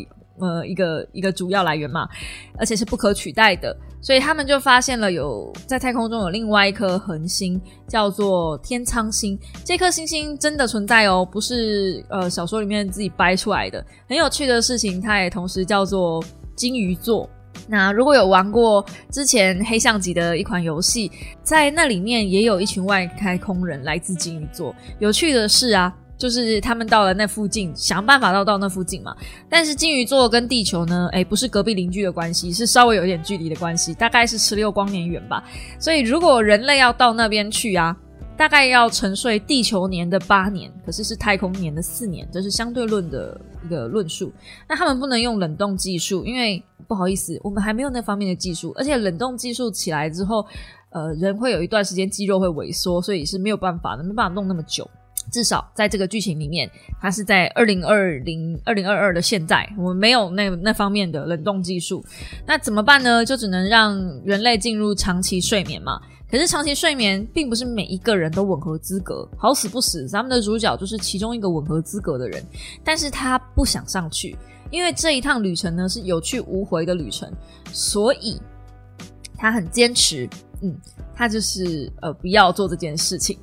呃，一个一个主要来源嘛，而且是不可取代的，所以他们就发现了有在太空中有另外一颗恒星，叫做天苍星。这颗星星真的存在哦，不是呃小说里面自己掰出来的。很有趣的事情，它也同时叫做金鱼座。那如果有玩过之前黑象级的一款游戏，在那里面也有一群外太空人来自金鱼座。有趣的是啊。就是他们到了那附近，想办法到到那附近嘛。但是金鱼座跟地球呢，哎，不是隔壁邻居的关系，是稍微有一点距离的关系，大概是十六光年远吧。所以如果人类要到那边去啊，大概要沉睡地球年的八年，可是是太空年的四年，这是相对论的一个论述。那他们不能用冷冻技术，因为不好意思，我们还没有那方面的技术，而且冷冻技术起来之后，呃，人会有一段时间肌肉会萎缩，所以是没有办法的，没办法弄那么久。至少在这个剧情里面，它是在二零二零二零二二的现在，我们没有那那方面的冷冻技术，那怎么办呢？就只能让人类进入长期睡眠嘛。可是长期睡眠并不是每一个人都吻合资格，好死不死，咱们的主角就是其中一个吻合资格的人，但是他不想上去，因为这一趟旅程呢是有去无回的旅程，所以他很坚持，嗯，他就是呃不要做这件事情。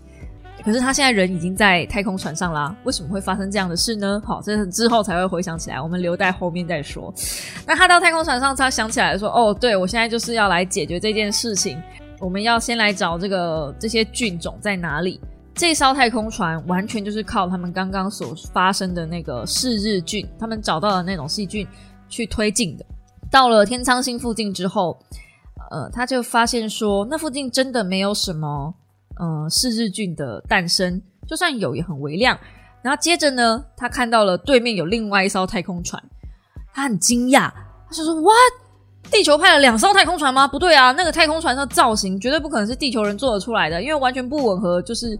可是他现在人已经在太空船上啦，为什么会发生这样的事呢？好，这之后才会回想起来，我们留在后面再说。那他到太空船上，他想起来说：“哦，对我现在就是要来解决这件事情。我们要先来找这个这些菌种在哪里。这艘太空船完全就是靠他们刚刚所发生的那个嗜日菌，他们找到的那种细菌去推进的。到了天苍星附近之后，呃，他就发现说，那附近真的没有什么。”嗯，是日郡的诞生，就算有也很微量。然后接着呢，他看到了对面有另外一艘太空船，他很惊讶，他就说：“哇，地球派了两艘太空船吗？不对啊，那个太空船的造型绝对不可能是地球人做得出来的，因为完全不吻合，就是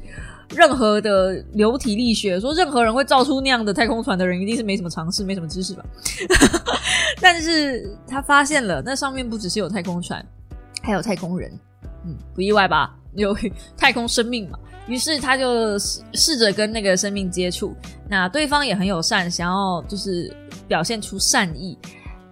任何的流体力学。说任何人会造出那样的太空船的人，一定是没什么常识，没什么知识吧？但是他发现了，那上面不只是有太空船，还有太空人。嗯，不意外吧？有太空生命嘛？于是他就试试着跟那个生命接触，那对方也很友善，想要就是表现出善意。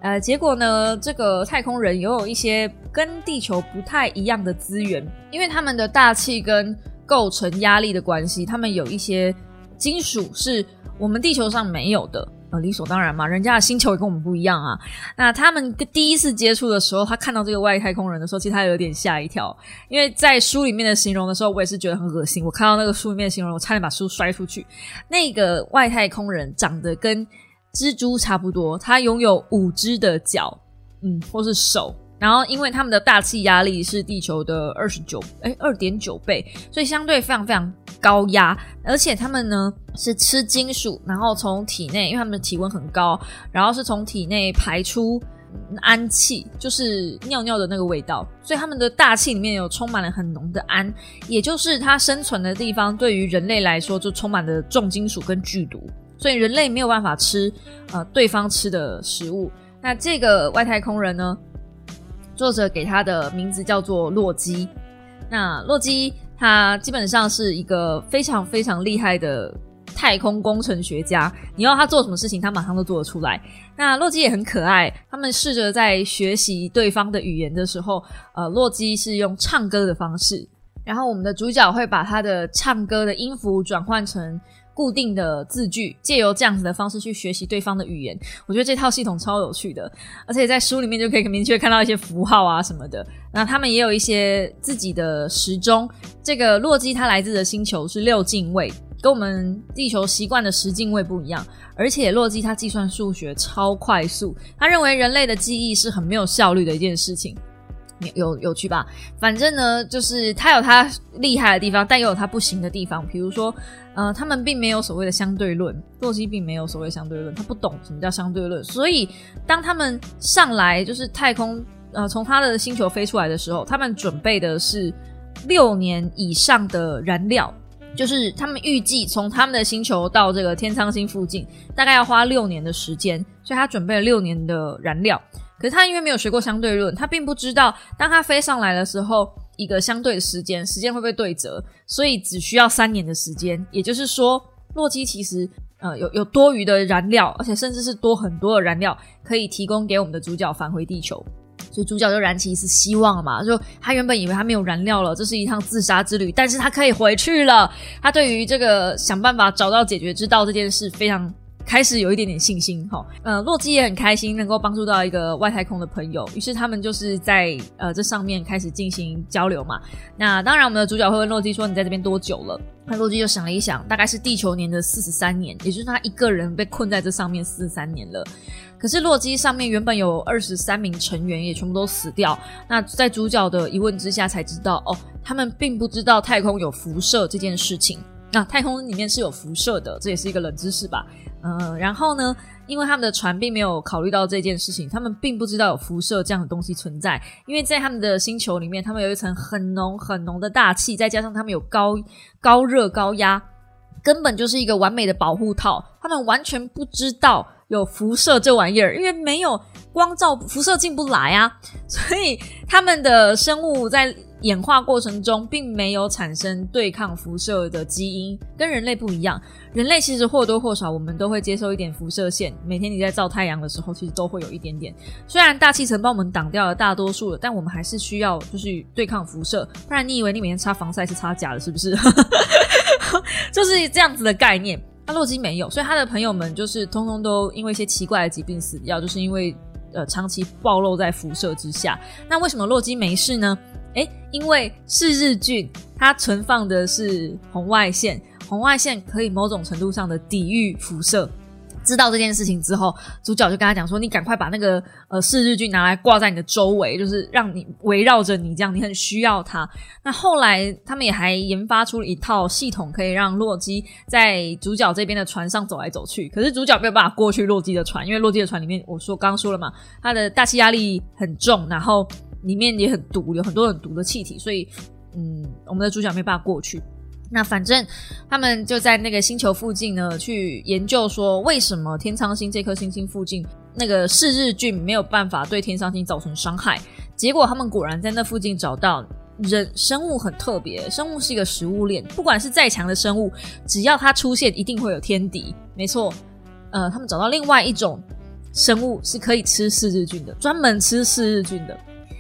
呃，结果呢，这个太空人拥有一些跟地球不太一样的资源，因为他们的大气跟构成压力的关系，他们有一些金属是我们地球上没有的。呃，理所当然嘛，人家的星球也跟我们不一样啊。那他们第一次接触的时候，他看到这个外太空人的时候，其实他有点吓一跳，因为在书里面的形容的时候，我也是觉得很恶心。我看到那个书里面的形容，我差点把书摔出去。那个外太空人长得跟蜘蛛差不多，他拥有五只的脚，嗯，或是手。然后，因为他们的大气压力是地球的二十九，哎，二点九倍，所以相对非常非常高压。而且他们呢是吃金属，然后从体内，因为他们的体温很高，然后是从体内排出氨气，就是尿尿的那个味道。所以他们的大气里面有充满了很浓的氨，也就是它生存的地方，对于人类来说就充满了重金属跟剧毒，所以人类没有办法吃呃对方吃的食物。那这个外太空人呢？作者给他的名字叫做洛基。那洛基他基本上是一个非常非常厉害的太空工程学家，你要他做什么事情，他马上都做得出来。那洛基也很可爱，他们试着在学习对方的语言的时候，呃，洛基是用唱歌的方式，然后我们的主角会把他的唱歌的音符转换成。固定的字句，借由这样子的方式去学习对方的语言，我觉得这套系统超有趣的，而且在书里面就可以明确看到一些符号啊什么的。那他们也有一些自己的时钟。这个洛基他来自的星球是六进位，跟我们地球习惯的十进位不一样。而且洛基他计算数学超快速，他认为人类的记忆是很没有效率的一件事情。有有趣吧？反正呢，就是他有他厉害的地方，但又有他不行的地方。比如说，呃，他们并没有所谓的相对论，洛基并没有所谓相对论，他不懂什么叫相对论。所以，当他们上来就是太空，呃，从他的星球飞出来的时候，他们准备的是六年以上的燃料，就是他们预计从他们的星球到这个天苍星附近，大概要花六年的时间，所以他准备了六年的燃料。可是他因为没有学过相对论，他并不知道当他飞上来的时候，一个相对的时间，时间会不会对折，所以只需要三年的时间。也就是说，洛基其实呃有有多余的燃料，而且甚至是多很多的燃料可以提供给我们的主角返回地球。所以主角就燃起一丝希望了嘛，就他原本以为他没有燃料了，这是一趟自杀之旅，但是他可以回去了。他对于这个想办法找到解决之道这件事非常。开始有一点点信心哈，呃，洛基也很开心能够帮助到一个外太空的朋友，于是他们就是在呃这上面开始进行交流嘛。那当然，我们的主角会问洛基说：“你在这边多久了？”那洛基就想了一想，大概是地球年的四十三年，也就是他一个人被困在这上面四十三年了。可是洛基上面原本有二十三名成员，也全部都死掉。那在主角的疑问之下，才知道哦，他们并不知道太空有辐射这件事情。那太空里面是有辐射的，这也是一个冷知识吧。嗯，然后呢？因为他们的船并没有考虑到这件事情，他们并不知道有辐射这样的东西存在。因为在他们的星球里面，他们有一层很浓很浓的大气，再加上他们有高高热高压，根本就是一个完美的保护套。他们完全不知道有辐射这玩意儿，因为没有光照，辐射进不来啊。所以他们的生物在。演化过程中并没有产生对抗辐射的基因，跟人类不一样。人类其实或多或少，我们都会接受一点辐射线。每天你在照太阳的时候，其实都会有一点点。虽然大气层帮我们挡掉了大多数了，但我们还是需要就是对抗辐射。不然你以为你每天擦防晒是擦假的，是不是？就是这样子的概念。那洛基没有，所以他的朋友们就是通通都因为一些奇怪的疾病死掉，就是因为呃长期暴露在辐射之下。那为什么洛基没事呢？哎，因为是日菌，它存放的是红外线，红外线可以某种程度上的抵御辐射。知道这件事情之后，主角就跟他讲说：“你赶快把那个呃四日菌拿来挂在你的周围，就是让你围绕着你，这样你很需要它。”那后来他们也还研发出了一套系统，可以让洛基在主角这边的船上走来走去。可是主角没有办法过去洛基的船，因为洛基的船里面，我说刚刚说了嘛，它的大气压力很重，然后。里面也很毒，有很多很毒的气体，所以，嗯，我们的主角没办法过去。那反正他们就在那个星球附近呢，去研究说为什么天苍星这颗星星附近那个嗜日菌没有办法对天苍星造成伤害。结果他们果然在那附近找到人生物很特别，生物是一个食物链，不管是再强的生物，只要它出现，一定会有天敌。没错，呃，他们找到另外一种生物是可以吃嗜日菌的，专门吃嗜日菌的。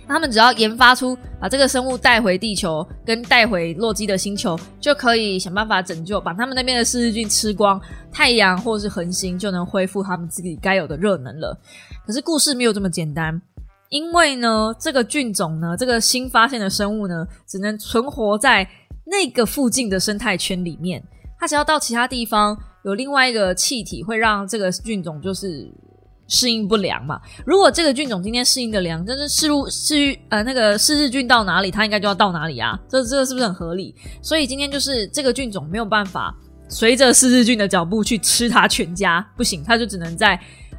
他们只要研发出把这个生物带回地球，跟带回洛基的星球，就可以想办法拯救，把他们那边的嗜日菌吃光，太阳或是恒星就能恢复他们自己该有的热能了。可是故事没有这么简单，因为呢，这个菌种呢，这个新发现的生物呢，只能存活在那个附近的生态圈里面。它只要到其他地方，有另外一个气体会让这个菌种就是。适应不良嘛？如果这个菌种今天适应的良，但是适入适呃那个嗜日菌到哪里，它应该就要到哪里啊？这这个是不是很合理？所以今天就是这个菌种没有办法随着适日菌的脚步去吃它全家，不行，它就只能在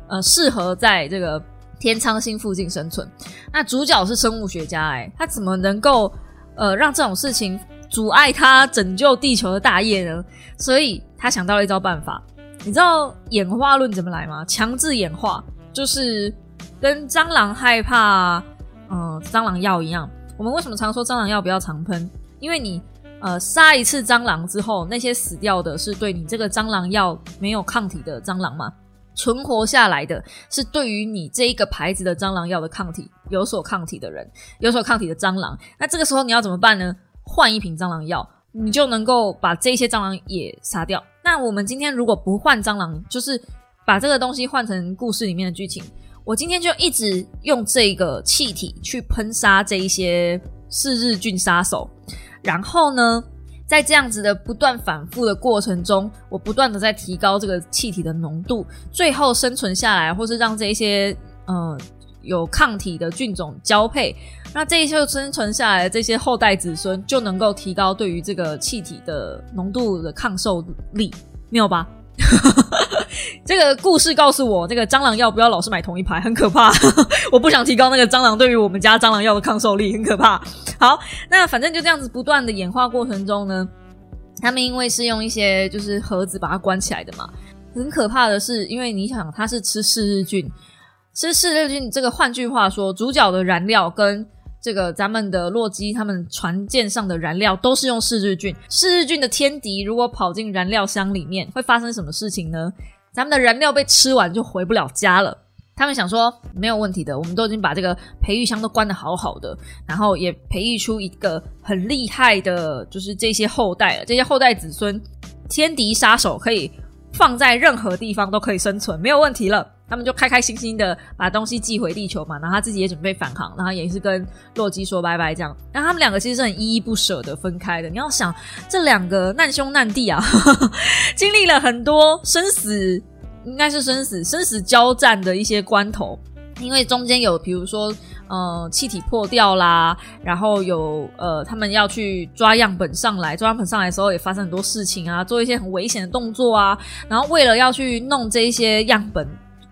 呃适合在这个天苍星附近生存。那主角是生物学家，哎，他怎么能够呃让这种事情阻碍他拯救地球的大业呢？所以他想到了一招办法。你知道演化论怎么来吗？强制演化就是跟蟑螂害怕嗯蟑螂药一样。我们为什么常说蟑螂药不要常喷？因为你呃，杀一次蟑螂之后，那些死掉的是对你这个蟑螂药没有抗体的蟑螂吗？存活下来的是对于你这一个牌子的蟑螂药的抗体有所抗体的人，有所抗体的蟑螂。那这个时候你要怎么办呢？换一瓶蟑螂药，你就能够把这些蟑螂也杀掉。那我们今天如果不换蟑螂，就是把这个东西换成故事里面的剧情。我今天就一直用这个气体去喷杀这一些四日菌杀手。然后呢，在这样子的不断反复的过程中，我不断的在提高这个气体的浓度，最后生存下来，或是让这一些嗯有抗体的菌种交配，那这一些生存下来的这些后代子孙就能够提高对于这个气体的浓度的抗受力，没有吧？这个故事告诉我，这个蟑螂药不要老是买同一排，很可怕。我不想提高那个蟑螂对于我们家蟑螂药的抗受力，很可怕。好，那反正就这样子不断的演化过程中呢，他们因为是用一些就是盒子把它关起来的嘛，很可怕的是，因为你想它是吃四日菌，吃四日菌这个，换句话说，主角的燃料跟。这个咱们的洛基他们船舰上的燃料都是用四日菌，四日菌的天敌如果跑进燃料箱里面，会发生什么事情呢？咱们的燃料被吃完就回不了家了。他们想说没有问题的，我们都已经把这个培育箱都关的好好的，然后也培育出一个很厉害的，就是这些后代了，这些后代子孙，天敌杀手可以放在任何地方都可以生存，没有问题了。他们就开开心心的把东西寄回地球嘛，然后他自己也准备返航，然后也是跟洛基说拜拜这样。然后他们两个其实是很依依不舍的分开的。你要想这两个难兄难弟啊，经历了很多生死，应该是生死生死交战的一些关头，因为中间有比如说呃气体破掉啦，然后有呃他们要去抓样本上来，抓样本上来的时候也发生很多事情啊，做一些很危险的动作啊，然后为了要去弄这一些样本。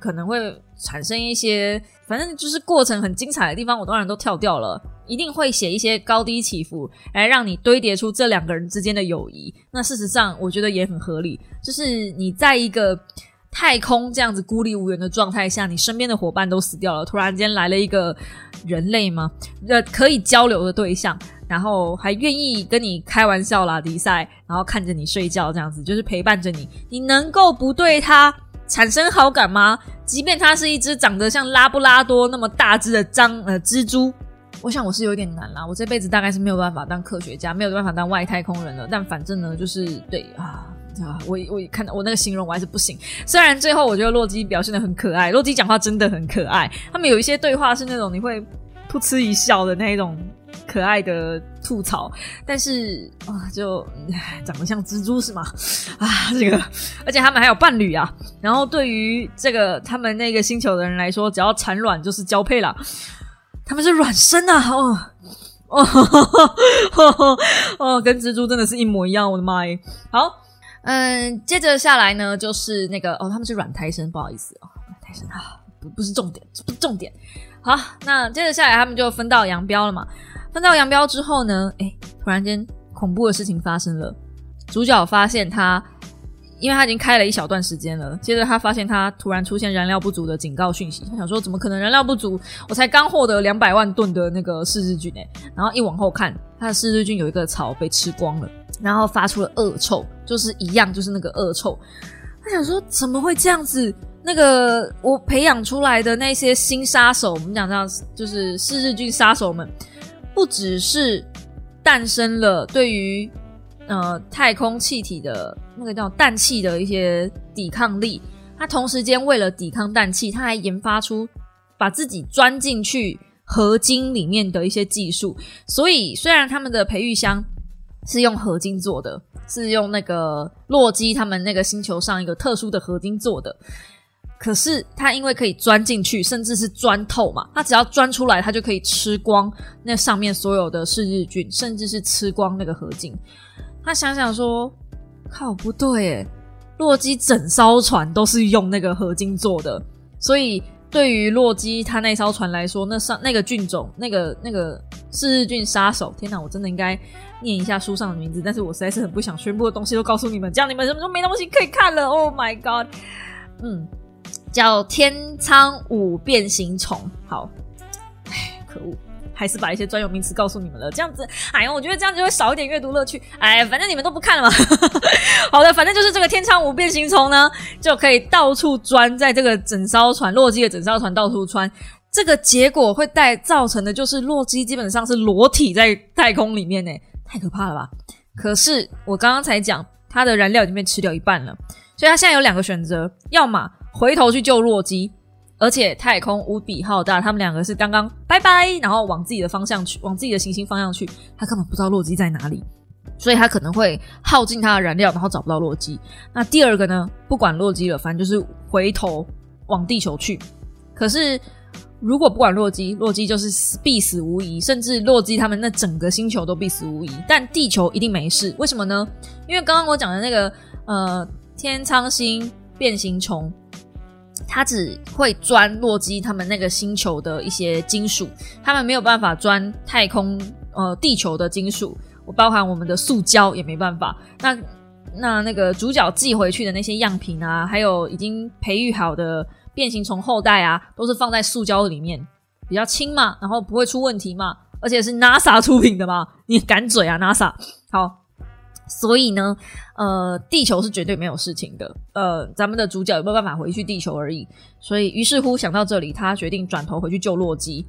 可能会产生一些，反正就是过程很精彩的地方，我当然都跳掉了。一定会写一些高低起伏，来让你堆叠出这两个人之间的友谊。那事实上，我觉得也很合理，就是你在一个太空这样子孤立无援的状态下，你身边的伙伴都死掉了，突然间来了一个人类吗？呃，可以交流的对象，然后还愿意跟你开玩笑啦，迪赛，然后看着你睡觉，这样子就是陪伴着你，你能够不对他？产生好感吗？即便它是一只长得像拉布拉多那么大只的蟑呃蜘蛛，我想我是有点难啦。我这辈子大概是没有办法当科学家，没有办法当外太空人了。但反正呢，就是对啊啊，我我看到我那个形容我还是不行。虽然最后我觉得洛基表现的很可爱，洛基讲话真的很可爱。他们有一些对话是那种你会噗嗤一笑的那一种。可爱的吐槽，但是啊，就长得像蜘蛛是吗？啊，这个，而且他们还有伴侣啊。然后对于这个他们那个星球的人来说，只要产卵就是交配了。他们是卵生啊！哦哦哦，跟蜘蛛真的是一模一样。我的妈耶！好，嗯，接着下来呢，就是那个哦，他们是卵胎生，不好意思哦，卵胎生啊，不不是重点，不是重点。好，那接着下来他们就分道扬镳了嘛。分道扬镳之后呢？哎，突然间恐怖的事情发生了。主角发现他，因为他已经开了一小段时间了。接着他发现他突然出现燃料不足的警告讯息。他想说：怎么可能燃料不足？我才刚获得两百万吨的那个四日菌哎。然后一往后看，他的四日菌有一个巢被吃光了，然后发出了恶臭，就是一样，就是那个恶臭。他想说：怎么会这样子？那个我培养出来的那些新杀手，我们讲这样，就是四日菌杀手们。不只是诞生了对于呃太空气体的那个叫氮气的一些抵抗力，它同时间为了抵抗氮气，它还研发出把自己钻进去合金里面的一些技术。所以虽然他们的培育箱是用合金做的，是用那个洛基他们那个星球上一个特殊的合金做的。可是它因为可以钻进去，甚至是钻透嘛，它只要钻出来，它就可以吃光那上面所有的是日菌，甚至是吃光那个合金。他想想说：“靠，不对诶，洛基整艘船都是用那个合金做的，所以对于洛基他那艘船来说，那上那个菌种，那个那个是日菌杀手，天哪，我真的应该念一下书上的名字，但是我实在是很不想全部的东西都告诉你们，这样你们什么都没东西可以看了。Oh my god，嗯。”叫天仓五变形虫，好，哎，可恶，还是把一些专有名词告诉你们了。这样子，哎呀，我觉得这样就会少一点阅读乐趣。哎，反正你们都不看了嘛。好的，反正就是这个天仓五变形虫呢，就可以到处钻，在这个整艘船洛基的整艘船到处穿。这个结果会带造成的就是洛基基本上是裸体在太空里面呢，太可怕了吧？可是我刚刚才讲，它的燃料已经被吃掉一半了，所以它现在有两个选择：要么回头去救洛基。而且太空无比浩大，他们两个是刚刚拜拜，然后往自己的方向去，往自己的行星方向去。他根本不知道洛基在哪里，所以他可能会耗尽他的燃料，然后找不到洛基。那第二个呢？不管洛基了，反正就是回头往地球去。可是如果不管洛基，洛基就是必死无疑，甚至洛基他们那整个星球都必死无疑。但地球一定没事，为什么呢？因为刚刚我讲的那个呃天苍星变形虫。它只会钻洛基他们那个星球的一些金属，他们没有办法钻太空呃地球的金属，我包含我们的塑胶也没办法。那那那个主角寄回去的那些样品啊，还有已经培育好的变形虫后代啊，都是放在塑胶里面，比较轻嘛，然后不会出问题嘛，而且是 NASA 出品的嘛，你敢嘴啊 NASA？好。所以呢，呃，地球是绝对没有事情的。呃，咱们的主角有没有办法回去地球而已。所以，于是乎想到这里，他决定转头回去救洛基。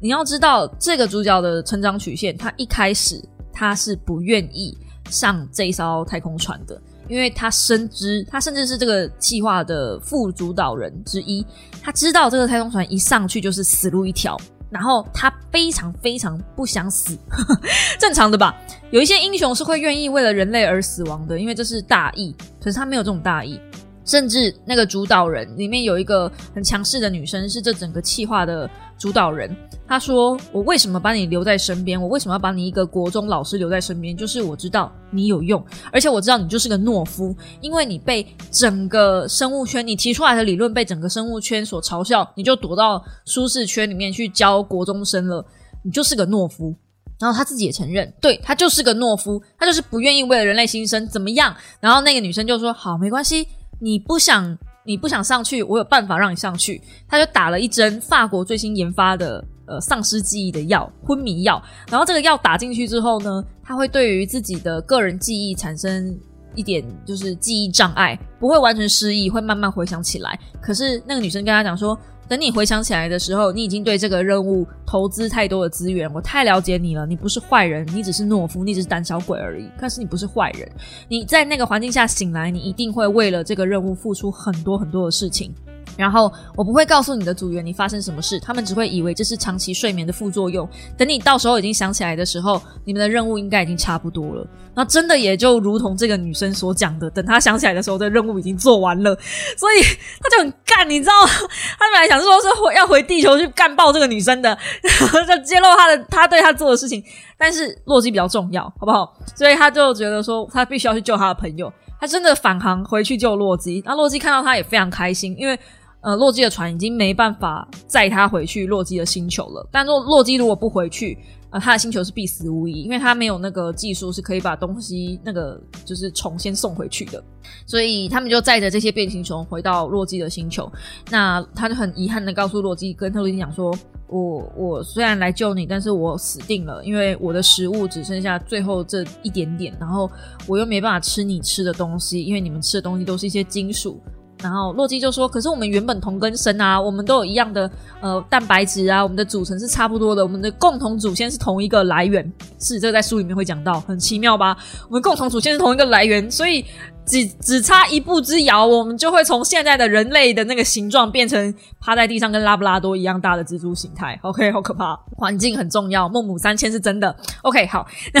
你要知道，这个主角的成长曲线，他一开始他是不愿意上这艘太空船的，因为他深知，他甚至是这个计划的副主导人之一，他知道这个太空船一上去就是死路一条。然后他非常非常不想死，正常的吧？有一些英雄是会愿意为了人类而死亡的，因为这是大义。可是他没有这种大义。甚至那个主导人里面有一个很强势的女生，是这整个企划的主导人。她说：“我为什么把你留在身边？我为什么要把你一个国中老师留在身边？就是我知道你有用，而且我知道你就是个懦夫，因为你被整个生物圈，你提出来的理论被整个生物圈所嘲笑，你就躲到舒适圈里面去教国中生了。你就是个懦夫。”然后他自己也承认，对他就是个懦夫，他就是不愿意为了人类新生，怎么样？然后那个女生就说：“好，没关系。”你不想，你不想上去，我有办法让你上去。他就打了一针法国最新研发的呃丧失记忆的药，昏迷药。然后这个药打进去之后呢，他会对于自己的个人记忆产生一点就是记忆障碍，不会完全失忆，会慢慢回想起来。可是那个女生跟他讲说。等你回想起来的时候，你已经对这个任务投资太多的资源，我太了解你了。你不是坏人，你只是懦夫，你只是胆小鬼而已。但是你不是坏人，你在那个环境下醒来，你一定会为了这个任务付出很多很多的事情。然后我不会告诉你的组员你发生什么事，他们只会以为这是长期睡眠的副作用。等你到时候已经想起来的时候，你们的任务应该已经差不多了。那真的也就如同这个女生所讲的，等她想起来的时候，这任务已经做完了。所以他就很干，你知道，他本来想说是要回地球去干爆这个女生的，然后就揭露他的他对他做的事情。但是洛基比较重要，好不好？所以他就觉得说他必须要去救他的朋友。他真的返航回去救洛基。那洛基看到他也非常开心，因为。呃，洛基的船已经没办法载他回去洛基的星球了。但洛洛基如果不回去，呃，他的星球是必死无疑，因为他没有那个技术是可以把东西那个就是虫先送回去的。所以他们就载着这些变形虫回到洛基的星球。那他就很遗憾的告诉洛基，跟特洛基讲说：“我我虽然来救你，但是我死定了，因为我的食物只剩下最后这一点点，然后我又没办法吃你吃的东西，因为你们吃的东西都是一些金属。”然后洛基就说：“可是我们原本同根生啊，我们都有一样的呃蛋白质啊，我们的组成是差不多的，我们的共同祖先是同一个来源。是，这个在书里面会讲到，很奇妙吧？我们共同祖先是同一个来源，所以只只差一步之遥，我们就会从现在的人类的那个形状变成趴在地上跟拉布拉多一样大的蜘蛛形态。OK，好可怕，环境很重要，孟母三迁是真的。OK，好，那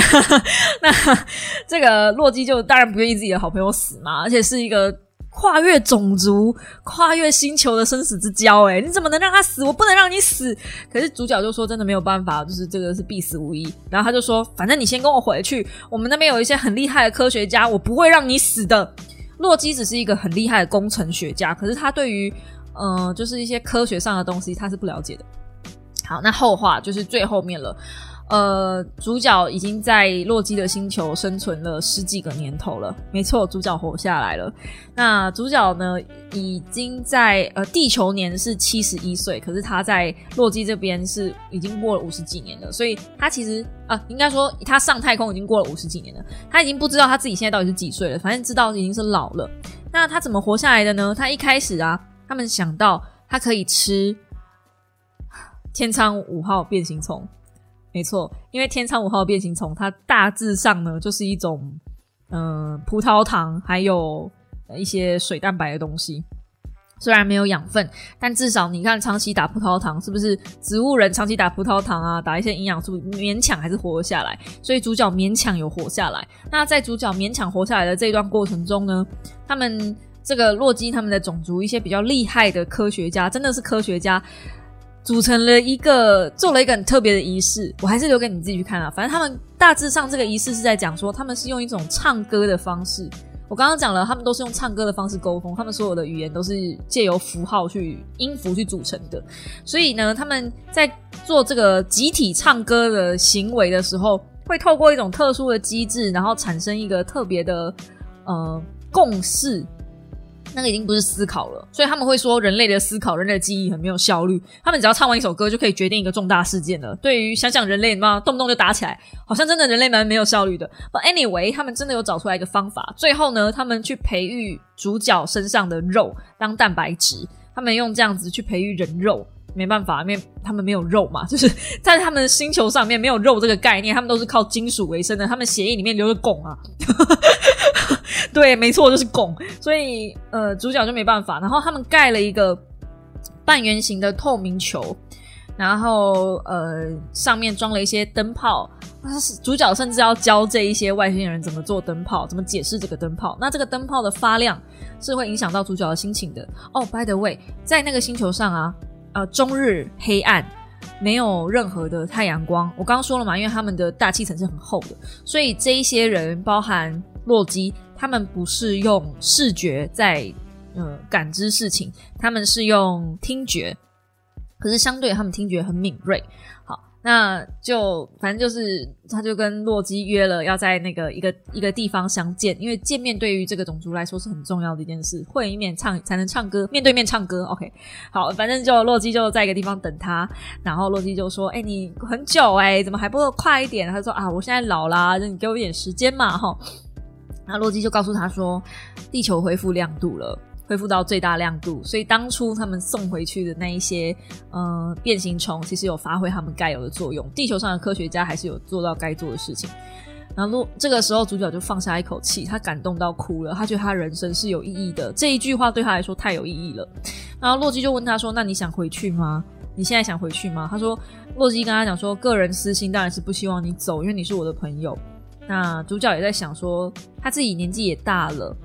那这个洛基就当然不愿意自己的好朋友死嘛，而且是一个。”跨越种族、跨越星球的生死之交，哎，你怎么能让他死？我不能让你死。可是主角就说：“真的没有办法，就是这个是必死无疑。”然后他就说：“反正你先跟我回去，我们那边有一些很厉害的科学家，我不会让你死的。”洛基只是一个很厉害的工程学家，可是他对于呃，就是一些科学上的东西他是不了解的。好，那后话就是最后面了。呃，主角已经在洛基的星球生存了十几个年头了。没错，主角活下来了。那主角呢，已经在呃地球年是七十一岁，可是他在洛基这边是已经过了五十几年了。所以他其实啊，应该说他上太空已经过了五十几年了，他已经不知道他自己现在到底是几岁了，反正知道已经是老了。那他怎么活下来的呢？他一开始啊，他们想到他可以吃天仓五号变形虫。没错，因为天仓五号变形虫，它大致上呢就是一种嗯葡萄糖还有一些水蛋白的东西。虽然没有养分，但至少你看长期打葡萄糖，是不是植物人长期打葡萄糖啊，打一些营养素，勉强还是活了下来。所以主角勉强有活下来。那在主角勉强活下来的这一段过程中呢，他们这个洛基他们的种族一些比较厉害的科学家，真的是科学家。组成了一个，做了一个很特别的仪式，我还是留给你自己去看啊。反正他们大致上这个仪式是在讲说，他们是用一种唱歌的方式。我刚刚讲了，他们都是用唱歌的方式沟通，他们所有的语言都是借由符号去音符去组成的。所以呢，他们在做这个集体唱歌的行为的时候，会透过一种特殊的机制，然后产生一个特别的呃共识。那个已经不是思考了，所以他们会说人类的思考、人类的记忆很没有效率。他们只要唱完一首歌就可以决定一个重大事件了。对于想想人类嘛，动不动就打起来，好像真的人类蛮没有效率的。But anyway，他们真的有找出来一个方法。最后呢，他们去培育主角身上的肉当蛋白质，他们用这样子去培育人肉。没办法，因为他们没有肉嘛，就是 在他们星球上面没有肉这个概念，他们都是靠金属为生的，他们血液里面流着汞啊。对，没错，就是拱，所以呃，主角就没办法。然后他们盖了一个半圆形的透明球，然后呃，上面装了一些灯泡。主角甚至要教这一些外星人怎么做灯泡，怎么解释这个灯泡。那这个灯泡的发亮是会影响到主角的心情的。哦，by the way，在那个星球上啊。呃，终日黑暗，没有任何的太阳光。我刚刚说了嘛，因为他们的大气层是很厚的，所以这一些人，包含洛基，他们不是用视觉在呃感知事情，他们是用听觉。可是相对他们听觉很敏锐。好那就反正就是，他就跟洛基约了要在那个一个一个地方相见，因为见面对于这个种族来说是很重要的一件事，会面唱才能唱歌，面对面唱歌。OK，好，反正就洛基就在一个地方等他，然后洛基就说：“哎，你很久哎，怎么还不快一点？”他说：“啊，我现在老啦，你给我一点时间嘛，哈。”那洛基就告诉他说：“地球恢复亮度了。”恢复到最大亮度，所以当初他们送回去的那一些呃变形虫，其实有发挥他们该有的作用。地球上的科学家还是有做到该做的事情。然后这个时候，主角就放下一口气，他感动到哭了。他觉得他人生是有意义的，这一句话对他来说太有意义了。然后洛基就问他说：“那你想回去吗？你现在想回去吗？”他说：“洛基跟他讲说，个人私心当然是不希望你走，因为你是我的朋友。”那主角也在想说，他自己年纪也大了。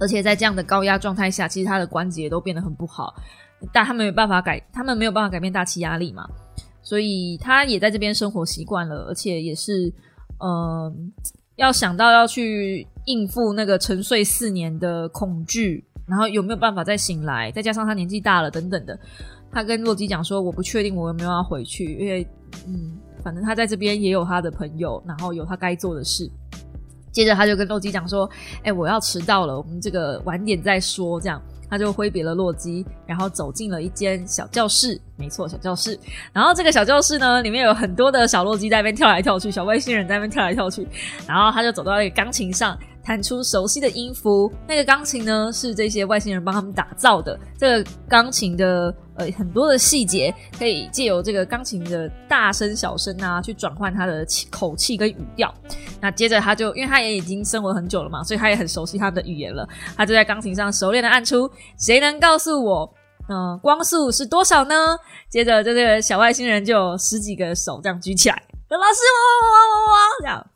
而且在这样的高压状态下，其实他的关节都变得很不好，但他们没办法改，他们没有办法改变大气压力嘛，所以他也在这边生活习惯了，而且也是，嗯，要想到要去应付那个沉睡四年的恐惧，然后有没有办法再醒来，再加上他年纪大了等等的，他跟洛基讲说，我不确定我有没有要回去，因为，嗯，反正他在这边也有他的朋友，然后有他该做的事。接着他就跟洛基讲说：“哎，我要迟到了，我们这个晚点再说。”这样他就挥别了洛基，然后走进了一间小教室。没错，小教室。然后这个小教室呢，里面有很多的小洛基在那边跳来跳去，小外星人在那边跳来跳去。然后他就走到那个钢琴上。弹出熟悉的音符，那个钢琴呢是这些外星人帮他们打造的。这个钢琴的呃很多的细节，可以借由这个钢琴的大声小声啊，去转换它的气口气跟语调。那接着他就，因为他也已经生活很久了嘛，所以他也很熟悉他的语言了。他就在钢琴上熟练的按出，谁能告诉我，嗯，光速是多少呢？接着这个小外星人就有十几个手这样举起来，老师，哇哇哇哇哇，这样，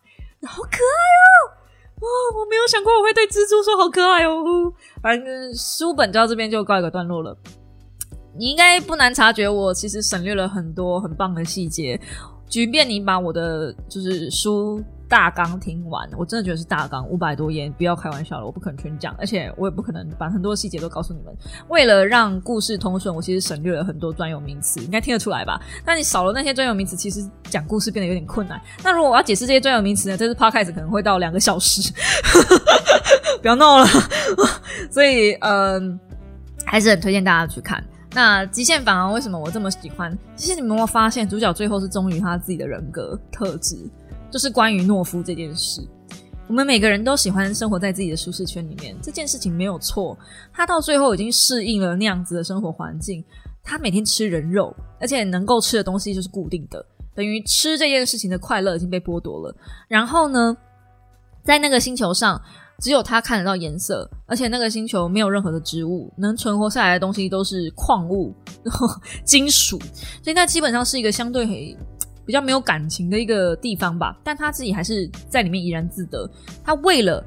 好可爱哦。哇，我没有想过我会对蜘蛛说好可爱哦。反正书本到这边就告一个段落了。你应该不难察觉，我其实省略了很多很棒的细节。即便你把我的就是书大纲听完，我真的觉得是大纲五百多页，不要开玩笑了，我不可能全讲，而且我也不可能把很多细节都告诉你们。为了让故事通顺，我其实省略了很多专有名词，应该听得出来吧？但你少了那些专有名词，其实讲故事变得有点困难。那如果我要解释这些专有名词呢？这次 podcast 可能会到两个小时，不要闹了。所以，嗯，还是很推荐大家去看。那极限反而为什么我这么喜欢？其实你们有没有发现，主角最后是忠于他自己的人格特质。就是关于懦夫这件事，我们每个人都喜欢生活在自己的舒适圈里面，这件事情没有错。他到最后已经适应了那样子的生活环境，他每天吃人肉，而且能够吃的东西就是固定的，等于吃这件事情的快乐已经被剥夺了。然后呢，在那个星球上，只有他看得到颜色，而且那个星球没有任何的植物，能存活下来的东西都是矿物、金属，所以那基本上是一个相对很比较没有感情的一个地方吧，但他自己还是在里面怡然自得。他为了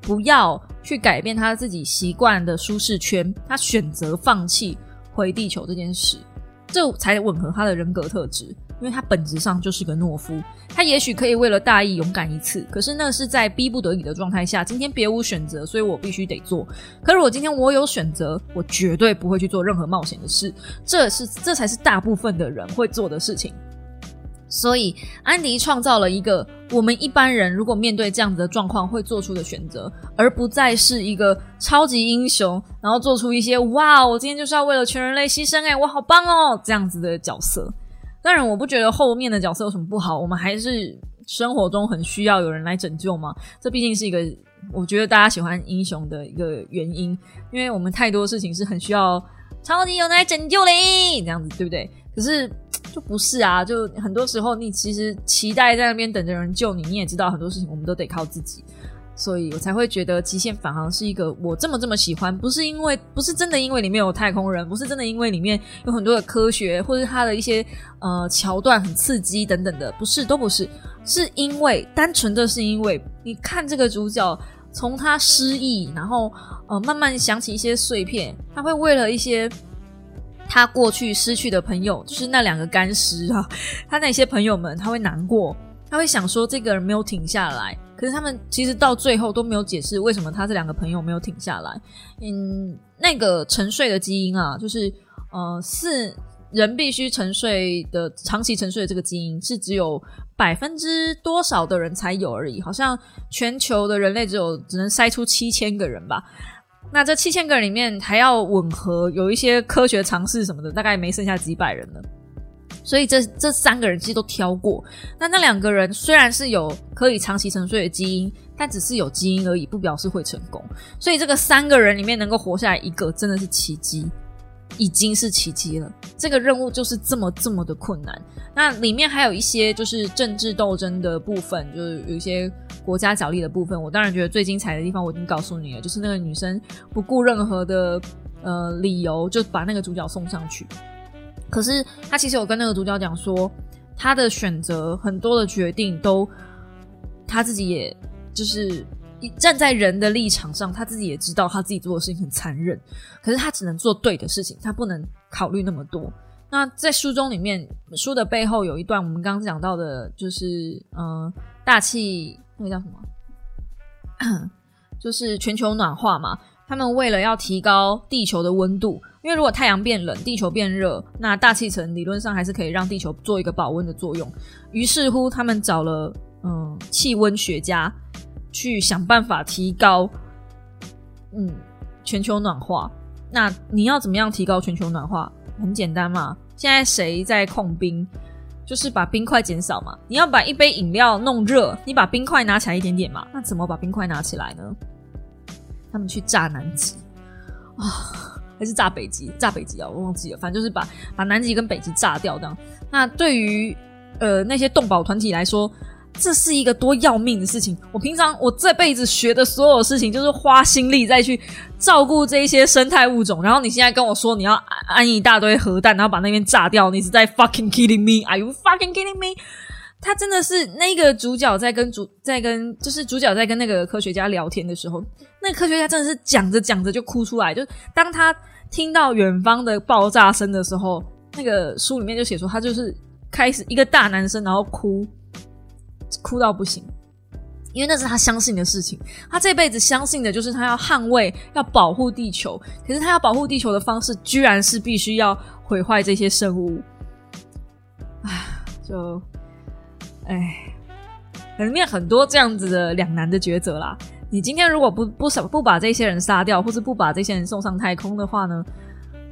不要去改变他自己习惯的舒适圈，他选择放弃回地球这件事，这才吻合他的人格特质。因为他本质上就是个懦夫，他也许可以为了大义勇敢一次，可是那是在逼不得已的状态下。今天别无选择，所以我必须得做。可是我今天我有选择，我绝对不会去做任何冒险的事。这是这才是大部分的人会做的事情。所以，安迪创造了一个我们一般人如果面对这样子的状况会做出的选择，而不再是一个超级英雄，然后做出一些“哇，我今天就是要为了全人类牺牲，哎，我好棒哦”这样子的角色。当然，我不觉得后面的角色有什么不好，我们还是生活中很需要有人来拯救嘛。这毕竟是一个我觉得大家喜欢英雄的一个原因，因为我们太多事情是很需要超级有人来拯救嘞，这样子对不对？可是。就不是啊，就很多时候你其实期待在那边等着人救你，你也知道很多事情我们都得靠自己，所以我才会觉得极限返航是一个我这么这么喜欢，不是因为不是真的因为里面有太空人，不是真的因为里面有很多的科学或者它的一些呃桥段很刺激等等的，不是都不是，是因为单纯的是因为你看这个主角从他失忆，然后呃慢慢想起一些碎片，他会为了一些。他过去失去的朋友，就是那两个干尸啊。他那些朋友们，他会难过，他会想说这个人没有停下来。可是他们其实到最后都没有解释为什么他这两个朋友没有停下来。嗯，那个沉睡的基因啊，就是呃，是人必须沉睡的长期沉睡的这个基因，是只有百分之多少的人才有而已。好像全球的人类只有只能筛出七千个人吧。那这七千个人里面还要吻合有一些科学尝试什么的，大概没剩下几百人了。所以这这三个人其实都挑过。那那两个人虽然是有可以长期沉睡的基因，但只是有基因而已，不表示会成功。所以这个三个人里面能够活下来一个，真的是奇迹。已经是奇迹了。这个任务就是这么这么的困难。那里面还有一些就是政治斗争的部分，就是有一些国家角力的部分。我当然觉得最精彩的地方我已经告诉你了，就是那个女生不顾任何的呃理由就把那个主角送上去。可是她其实有跟那个主角讲说，她的选择很多的决定都她自己也就是。站在人的立场上，他自己也知道他自己做的事情很残忍，可是他只能做对的事情，他不能考虑那么多。那在书中里面，书的背后有一段我们刚刚讲到的，就是嗯，大气那个叫什么？就是全球暖化嘛。他们为了要提高地球的温度，因为如果太阳变冷，地球变热，那大气层理论上还是可以让地球做一个保温的作用。于是乎，他们找了嗯气温学家。去想办法提高，嗯，全球暖化。那你要怎么样提高全球暖化？很简单嘛，现在谁在控冰？就是把冰块减少嘛。你要把一杯饮料弄热，你把冰块拿起来一点点嘛。那怎么把冰块拿起来呢？他们去炸南极啊，还是炸北极？炸北极啊，我忘记了。反正就是把把南极跟北极炸掉这样。那对于呃那些动保团体来说。这是一个多要命的事情！我平常我这辈子学的所有事情，就是花心力再去照顾这一些生态物种。然后你现在跟我说你要安一大堆核弹，然后把那边炸掉，你是在 fucking kidding me？Are you fucking kidding me？他真的是那个主角在跟主在跟就是主角在跟那个科学家聊天的时候，那个科学家真的是讲着讲着就哭出来。就当他听到远方的爆炸声的时候，那个书里面就写说他就是开始一个大男生，然后哭。哭到不行，因为那是他相信的事情。他这辈子相信的就是他要捍卫、要保护地球。可是他要保护地球的方式，居然是必须要毁坏这些生物。唉，就，唉，里面很多这样子的两难的抉择啦。你今天如果不不不不把这些人杀掉，或者不把这些人送上太空的话呢，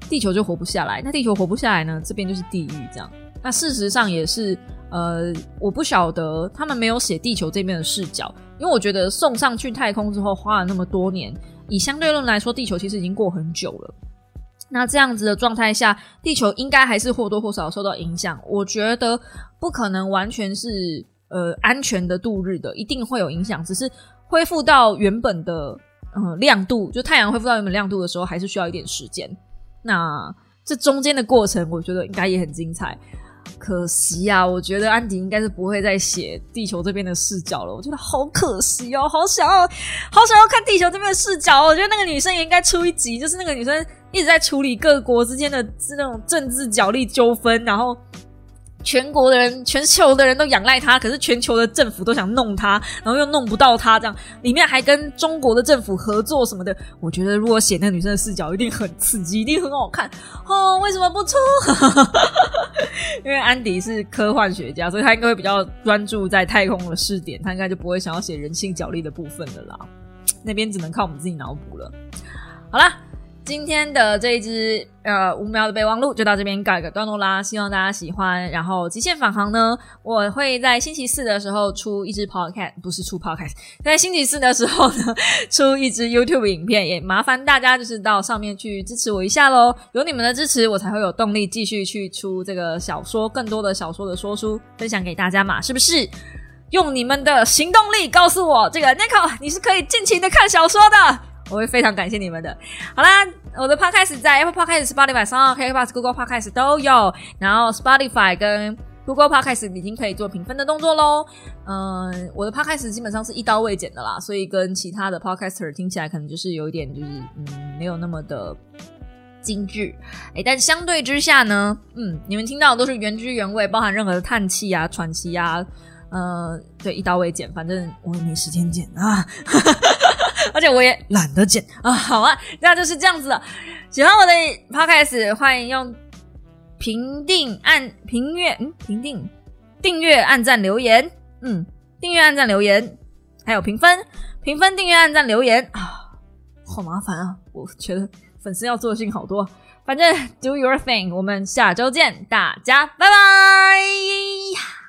地球就活不下来。那地球活不下来呢，这边就是地狱。这样，那事实上也是，呃，我不晓得他们没有写地球这边的视角，因为我觉得送上去太空之后花了那么多年，以相对论来说，地球其实已经过很久了。那这样子的状态下，地球应该还是或多或少受到影响。我觉得不可能完全是呃安全的度日的，一定会有影响，只是。恢复到原本的嗯亮度，就太阳恢复到原本亮度的时候，还是需要一点时间。那这中间的过程，我觉得应该也很精彩。可惜啊，我觉得安迪应该是不会再写地球这边的视角了。我觉得好可惜哦，好想要，好想要看地球这边的视角。我觉得那个女生也应该出一集，就是那个女生一直在处理各国之间的那种政治角力纠纷，然后。全国的人，全球的人都仰赖他，可是全球的政府都想弄他，然后又弄不到他，这样里面还跟中国的政府合作什么的。我觉得如果写那女生的视角，一定很刺激，一定很好看哦。为什么不出？因为安迪是科幻学家，所以他应该会比较专注在太空的试点，他应该就不会想要写人性角力的部分的啦。那边只能靠我们自己脑补了。好了。今天的这一支呃五秒的备忘录就到这边告一个段落啦，希望大家喜欢。然后极限返航呢，我会在星期四的时候出一支 podcast，不是出 podcast，在星期四的时候呢出一支 YouTube 影片，也麻烦大家就是到上面去支持我一下喽。有你们的支持，我才会有动力继续去出这个小说，更多的小说的说书分享给大家嘛，是不是？用你们的行动力告诉我，这个 Nico 你是可以尽情的看小说的。我会非常感谢你们的。好啦，我的 podcast 在 Apple Podcast、Spotify、上 k p o s Google Podcast 都有。然后 Spotify 跟 Google Podcast 已经可以做评分的动作喽。嗯，我的 podcast 基本上是一刀未剪的啦，所以跟其他的 podcaster 听起来可能就是有一点就是嗯没有那么的精致。哎，但相对之下呢，嗯，你们听到的都是原汁原味，包含任何的叹气啊、喘息啊，呃，对，一刀未剪，反正我也没时间剪啊。而且我也懒得剪啊，好啊，那就是这样子了。喜欢我的 podcast，欢迎用评定按评阅，嗯，评定订阅按赞留言，嗯，订阅按赞留言，还有评分，评分订阅按赞留言啊，好麻烦啊！我觉得粉丝要做的事情好多，反正 do your thing，我们下周见，大家拜拜。